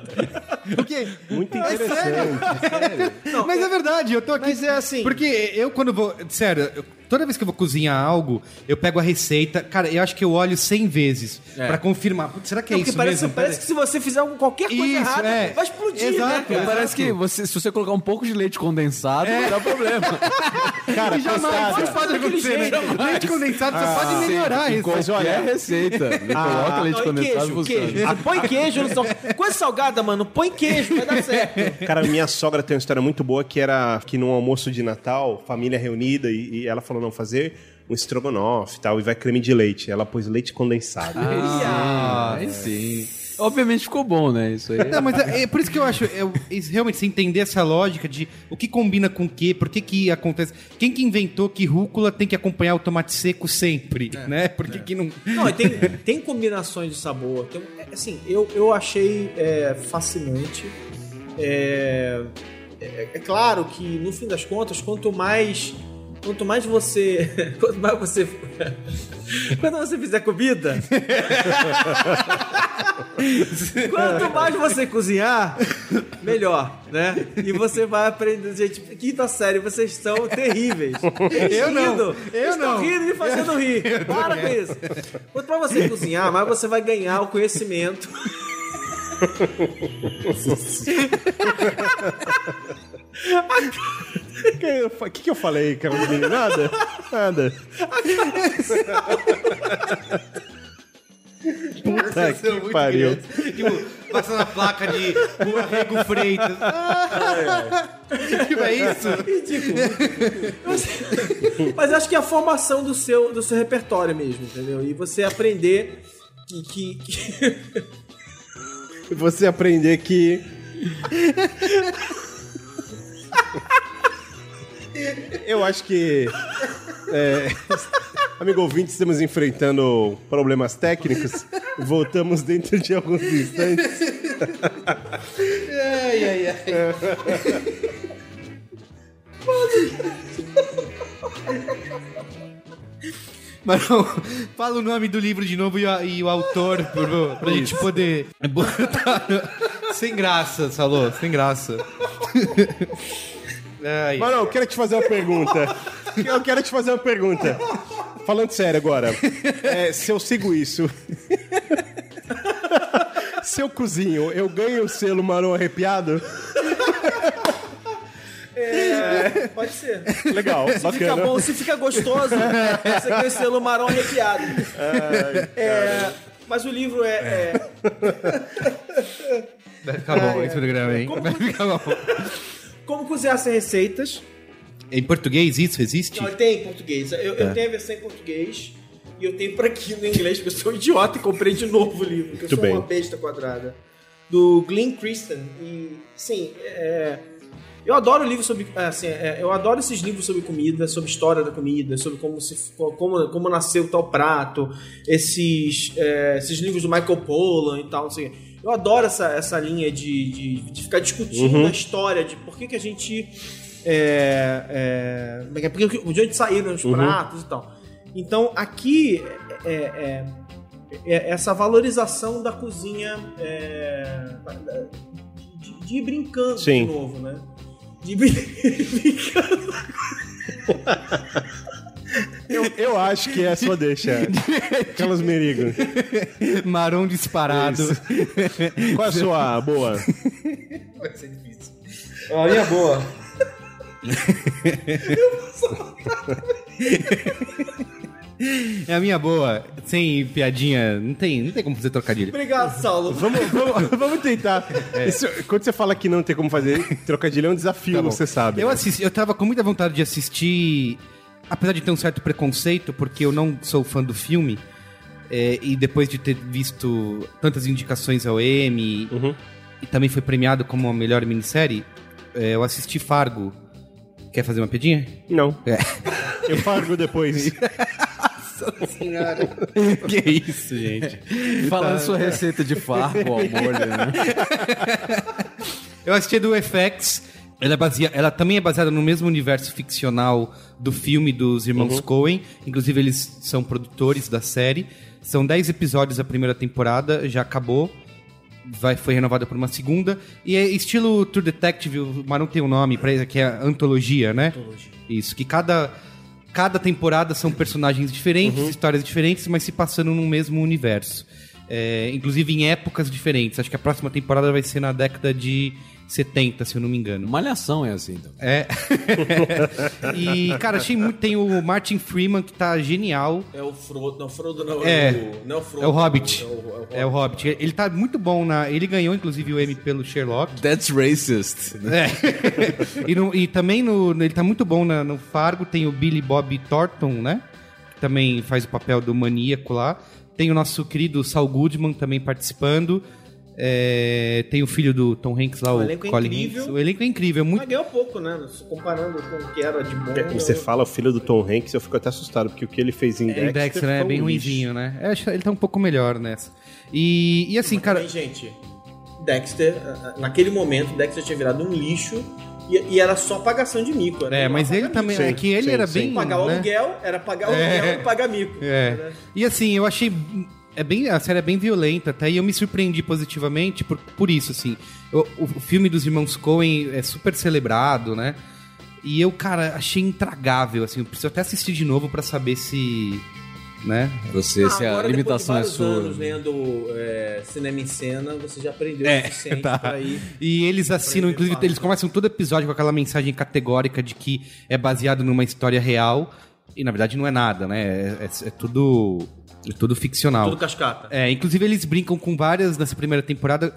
O quê? Muito É interessante. sério? Não, Mas é verdade, eu tô aqui. Mas é assim- Porque eu, quando vou. Sério, eu- toda vez que eu vou cozinhar algo, eu pego a receita. Cara, eu acho que eu olho 100 vezes pra confirmar. Putz, será que é Não, porque isso parece, mesmo? parece que se você fizer algum- qualquer coisa Isso, errada, é. vai explodir, Exato, né, cara? Parece que você, se você colocar um pouco de leite condensado, vai dar problema. Cara, Jamais isso pode daquele acontecer, né? Leite condensado só pode melhorar isso. qualquer olha- receita. Ele coloca leite Não, e condensado queijo, queijo. Ah, põe queijo no. Coisa salgada, mano, põe queijo, vai dar certo. Cara, minha sogra tem uma história muito boa que era que num almoço de Natal, família reunida, e, e ela falou: não, fazer um estrogonofe e tal, e vai creme de leite. Ela pôs leite condensado. Ah, aí sim. Obviamente ficou bom, né? Isso aí. Não, mas é, é por isso que eu acho, é, isso, realmente, você entender essa lógica de o que combina com o que, por que que acontece. Quem que inventou que rúcula tem que acompanhar o tomate seco sempre, né? Por que que não... Não, tem, tem combinações de sabor. Tem, é, assim, eu, eu achei é, fascinante. É, é, é claro que, no fim das contas, quanto mais. Quanto mais você. Quanto mais você. Quando você fizer comida. quanto mais você cozinhar, melhor, né? E você vai aprender. Gente, quinta série, vocês estão terríveis. Eu não. Rindo. Eu Estão não. rindo e fazendo rir. Para com isso. Quanto mais você cozinhar, mais você vai ganhar o conhecimento. O que, que eu falei, cara? Nada? Nada. Puta Vocês são que muito pariu. Tipo, passando a placa de Rua Rego Freitas. Tipo, é isso? Mas acho que é a formação do seu, do seu repertório mesmo, entendeu? E você aprender que. que, que- Você aprender que. Eu acho que. é, amigo ouvinte, estamos enfrentando problemas técnicos. Voltamos dentro de alguns instantes. Ai, ai, ai. não, fala o nome do livro de novo e, a- e o autor pro, pra gente poder botar. Sem graça, Salô, sem graça. Ai. Mas não, eu quero te fazer uma pergunta. Eu quero te fazer uma pergunta. Falando sério agora. É, se eu sigo isso. Se eu cozinho, eu ganho o selo marrom arrepiado? Pode ser. Legal, Se fica bacana. bom, se fica gostoso, você ganha esse selo marrom arrepiado. É, mas o livro é- é Vai ficar bom esse programa, hein? Vai ficar bom. Como Cozinhar Sem Receitas. Em português isso existe? Não, tem em português. Eu, eu tenho a versão em português e eu tenho por aqui no inglês, porque eu sou um idiota e comprei de novo o livro, porque eu Muito sou bem. uma besta quadrada. do Glenn Christen. E, sim, é, eu adoro livros sobre. Assim, é, eu adoro esses livros sobre comida, sobre história da comida, sobre como, se, como, como nasceu tal prato, esses, é, esses livros do Michael Pollan e tal. Assim, eu adoro essa, essa linha de, de, de ficar discutindo a história de por que, que a gente. É, é, porque, de onde saíram os pratos e tal. Então, aqui é, é, é essa valorização da cozinha é, de, de ir brincando Sim. de novo, né? De. Eu, eu acho que é a sua deixa. Carlos Merigo. Marão disparado. Qual é a sua boa? Vai ser difícil. A minha boa. É a minha boa. Sem piadinha, não tem, não tem como fazer trocadilho. Obrigado, Saulo. Vamos, vamos, vamos tentar. Isso- quando você fala que não tem como fazer trocadilho, é um desafio, Tá você sabe. Eu né? assisti, eu tava com muita vontade de assistir, apesar de ter um certo preconceito, porque eu não sou fã do filme. é, e depois de ter visto tantas indicações ao Emmy Uhum. e também foi premiado como a melhor minissérie, é, eu assisti Fargo. Quer fazer uma pedinha? Não. É. Eu pago depois. que isso, gente. Falando sua receita de farro ao molho, né? Eu assisti do FX. Ela, é ela também é baseada no mesmo universo ficcional do filme dos irmãos Coen. Inclusive, eles são produtores da série. São 10 episódios a primeira temporada, já acabou. Vai, foi renovada por uma segunda. E é estilo True Detective, mas não tem um nome pra isso, que é antologia, né? Isso, que cada, cada temporada são personagens diferentes, histórias diferentes, mas se passando no mesmo universo. É, inclusive em épocas diferentes. Acho que a próxima temporada vai ser na década de 70, se eu não me engano. Malhação é assim, então. É. e, cara, achei muito. Tem o Martin Freeman, que tá genial. É o Frodo, não, Frodo não É. o, não é o Frodo. É o Hobbit. É o, é o É o Hobbit. Ele tá muito bom na. Ele ganhou, inclusive, o Emmy pelo Sherlock. That's racist. É. e, no- e também no, ele tá muito bom na- no Fargo. Tem o Billy Bob Thornton, né? Que também faz o papel do maníaco lá. Tem o nosso querido Saul Goodman também participando. É, tem o filho do Tom Hanks lá, O o, elenco é Colin incrível. Hanks. O elenco é incrível, é muito Mas ganhou pouco, né? Comparando com o que era de bom. Você eu- fala o filho do Tom Hanks, eu fico até assustado, porque o que ele fez em É, Dexter, Dexter, né? foi um Bem lixo. ruinzinho, né? Eu acho que ele tá um pouco melhor nessa. E, e assim, cara. Também, gente, Dexter, naquele momento, Dexter tinha virado um lixo e, e era só pagação de mico. era É, mas ele pagar também. Sim, é que ele sim, era sim. bem. Pagar o né? aluguel, era pagar o É. aluguel e pagar mico. É. né? E assim, eu achei. É bem, a série é bem violenta, até, e eu me surpreendi positivamente por, por isso, assim. O, o filme dos irmãos Coen é super celebrado, né? E eu, cara, achei intragável, assim. Eu preciso até assistir de novo pra saber se. Né? Você, Ah, se a agora, limitação é sua. anos lendo é, cinema em cena, você já aprendeu É, o suficiente tá. pra ir. E eles assinam, inclusive, eles começam todo episódio com aquela mensagem categórica de que é baseado numa história real. E na verdade não é nada, né? É, é- é tudo. É tudo ficcional. Tudo cascata. É, inclusive eles brincam com várias, nessa primeira temporada,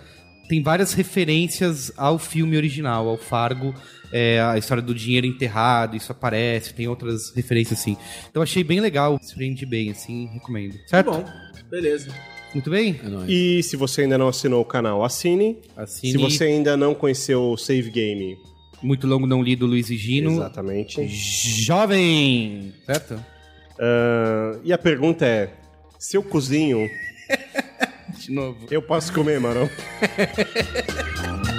tem várias referências ao filme original, ao Fargo. É, a história do dinheiro enterrado, isso aparece, tem outras referências assim. Então achei bem legal, surpreendi bem, assim, recomendo. Certo? Bom, beleza. Muito bem? É nóis. E se você ainda não assinou o canal, assine. Assine. Se você ainda não conheceu o Save Game, Muito longo não lido, Luiz e Gino. exatamente. Jovem! Certo? Ah, e a pergunta é: se eu cozinho, De novo. eu posso comer, Marão?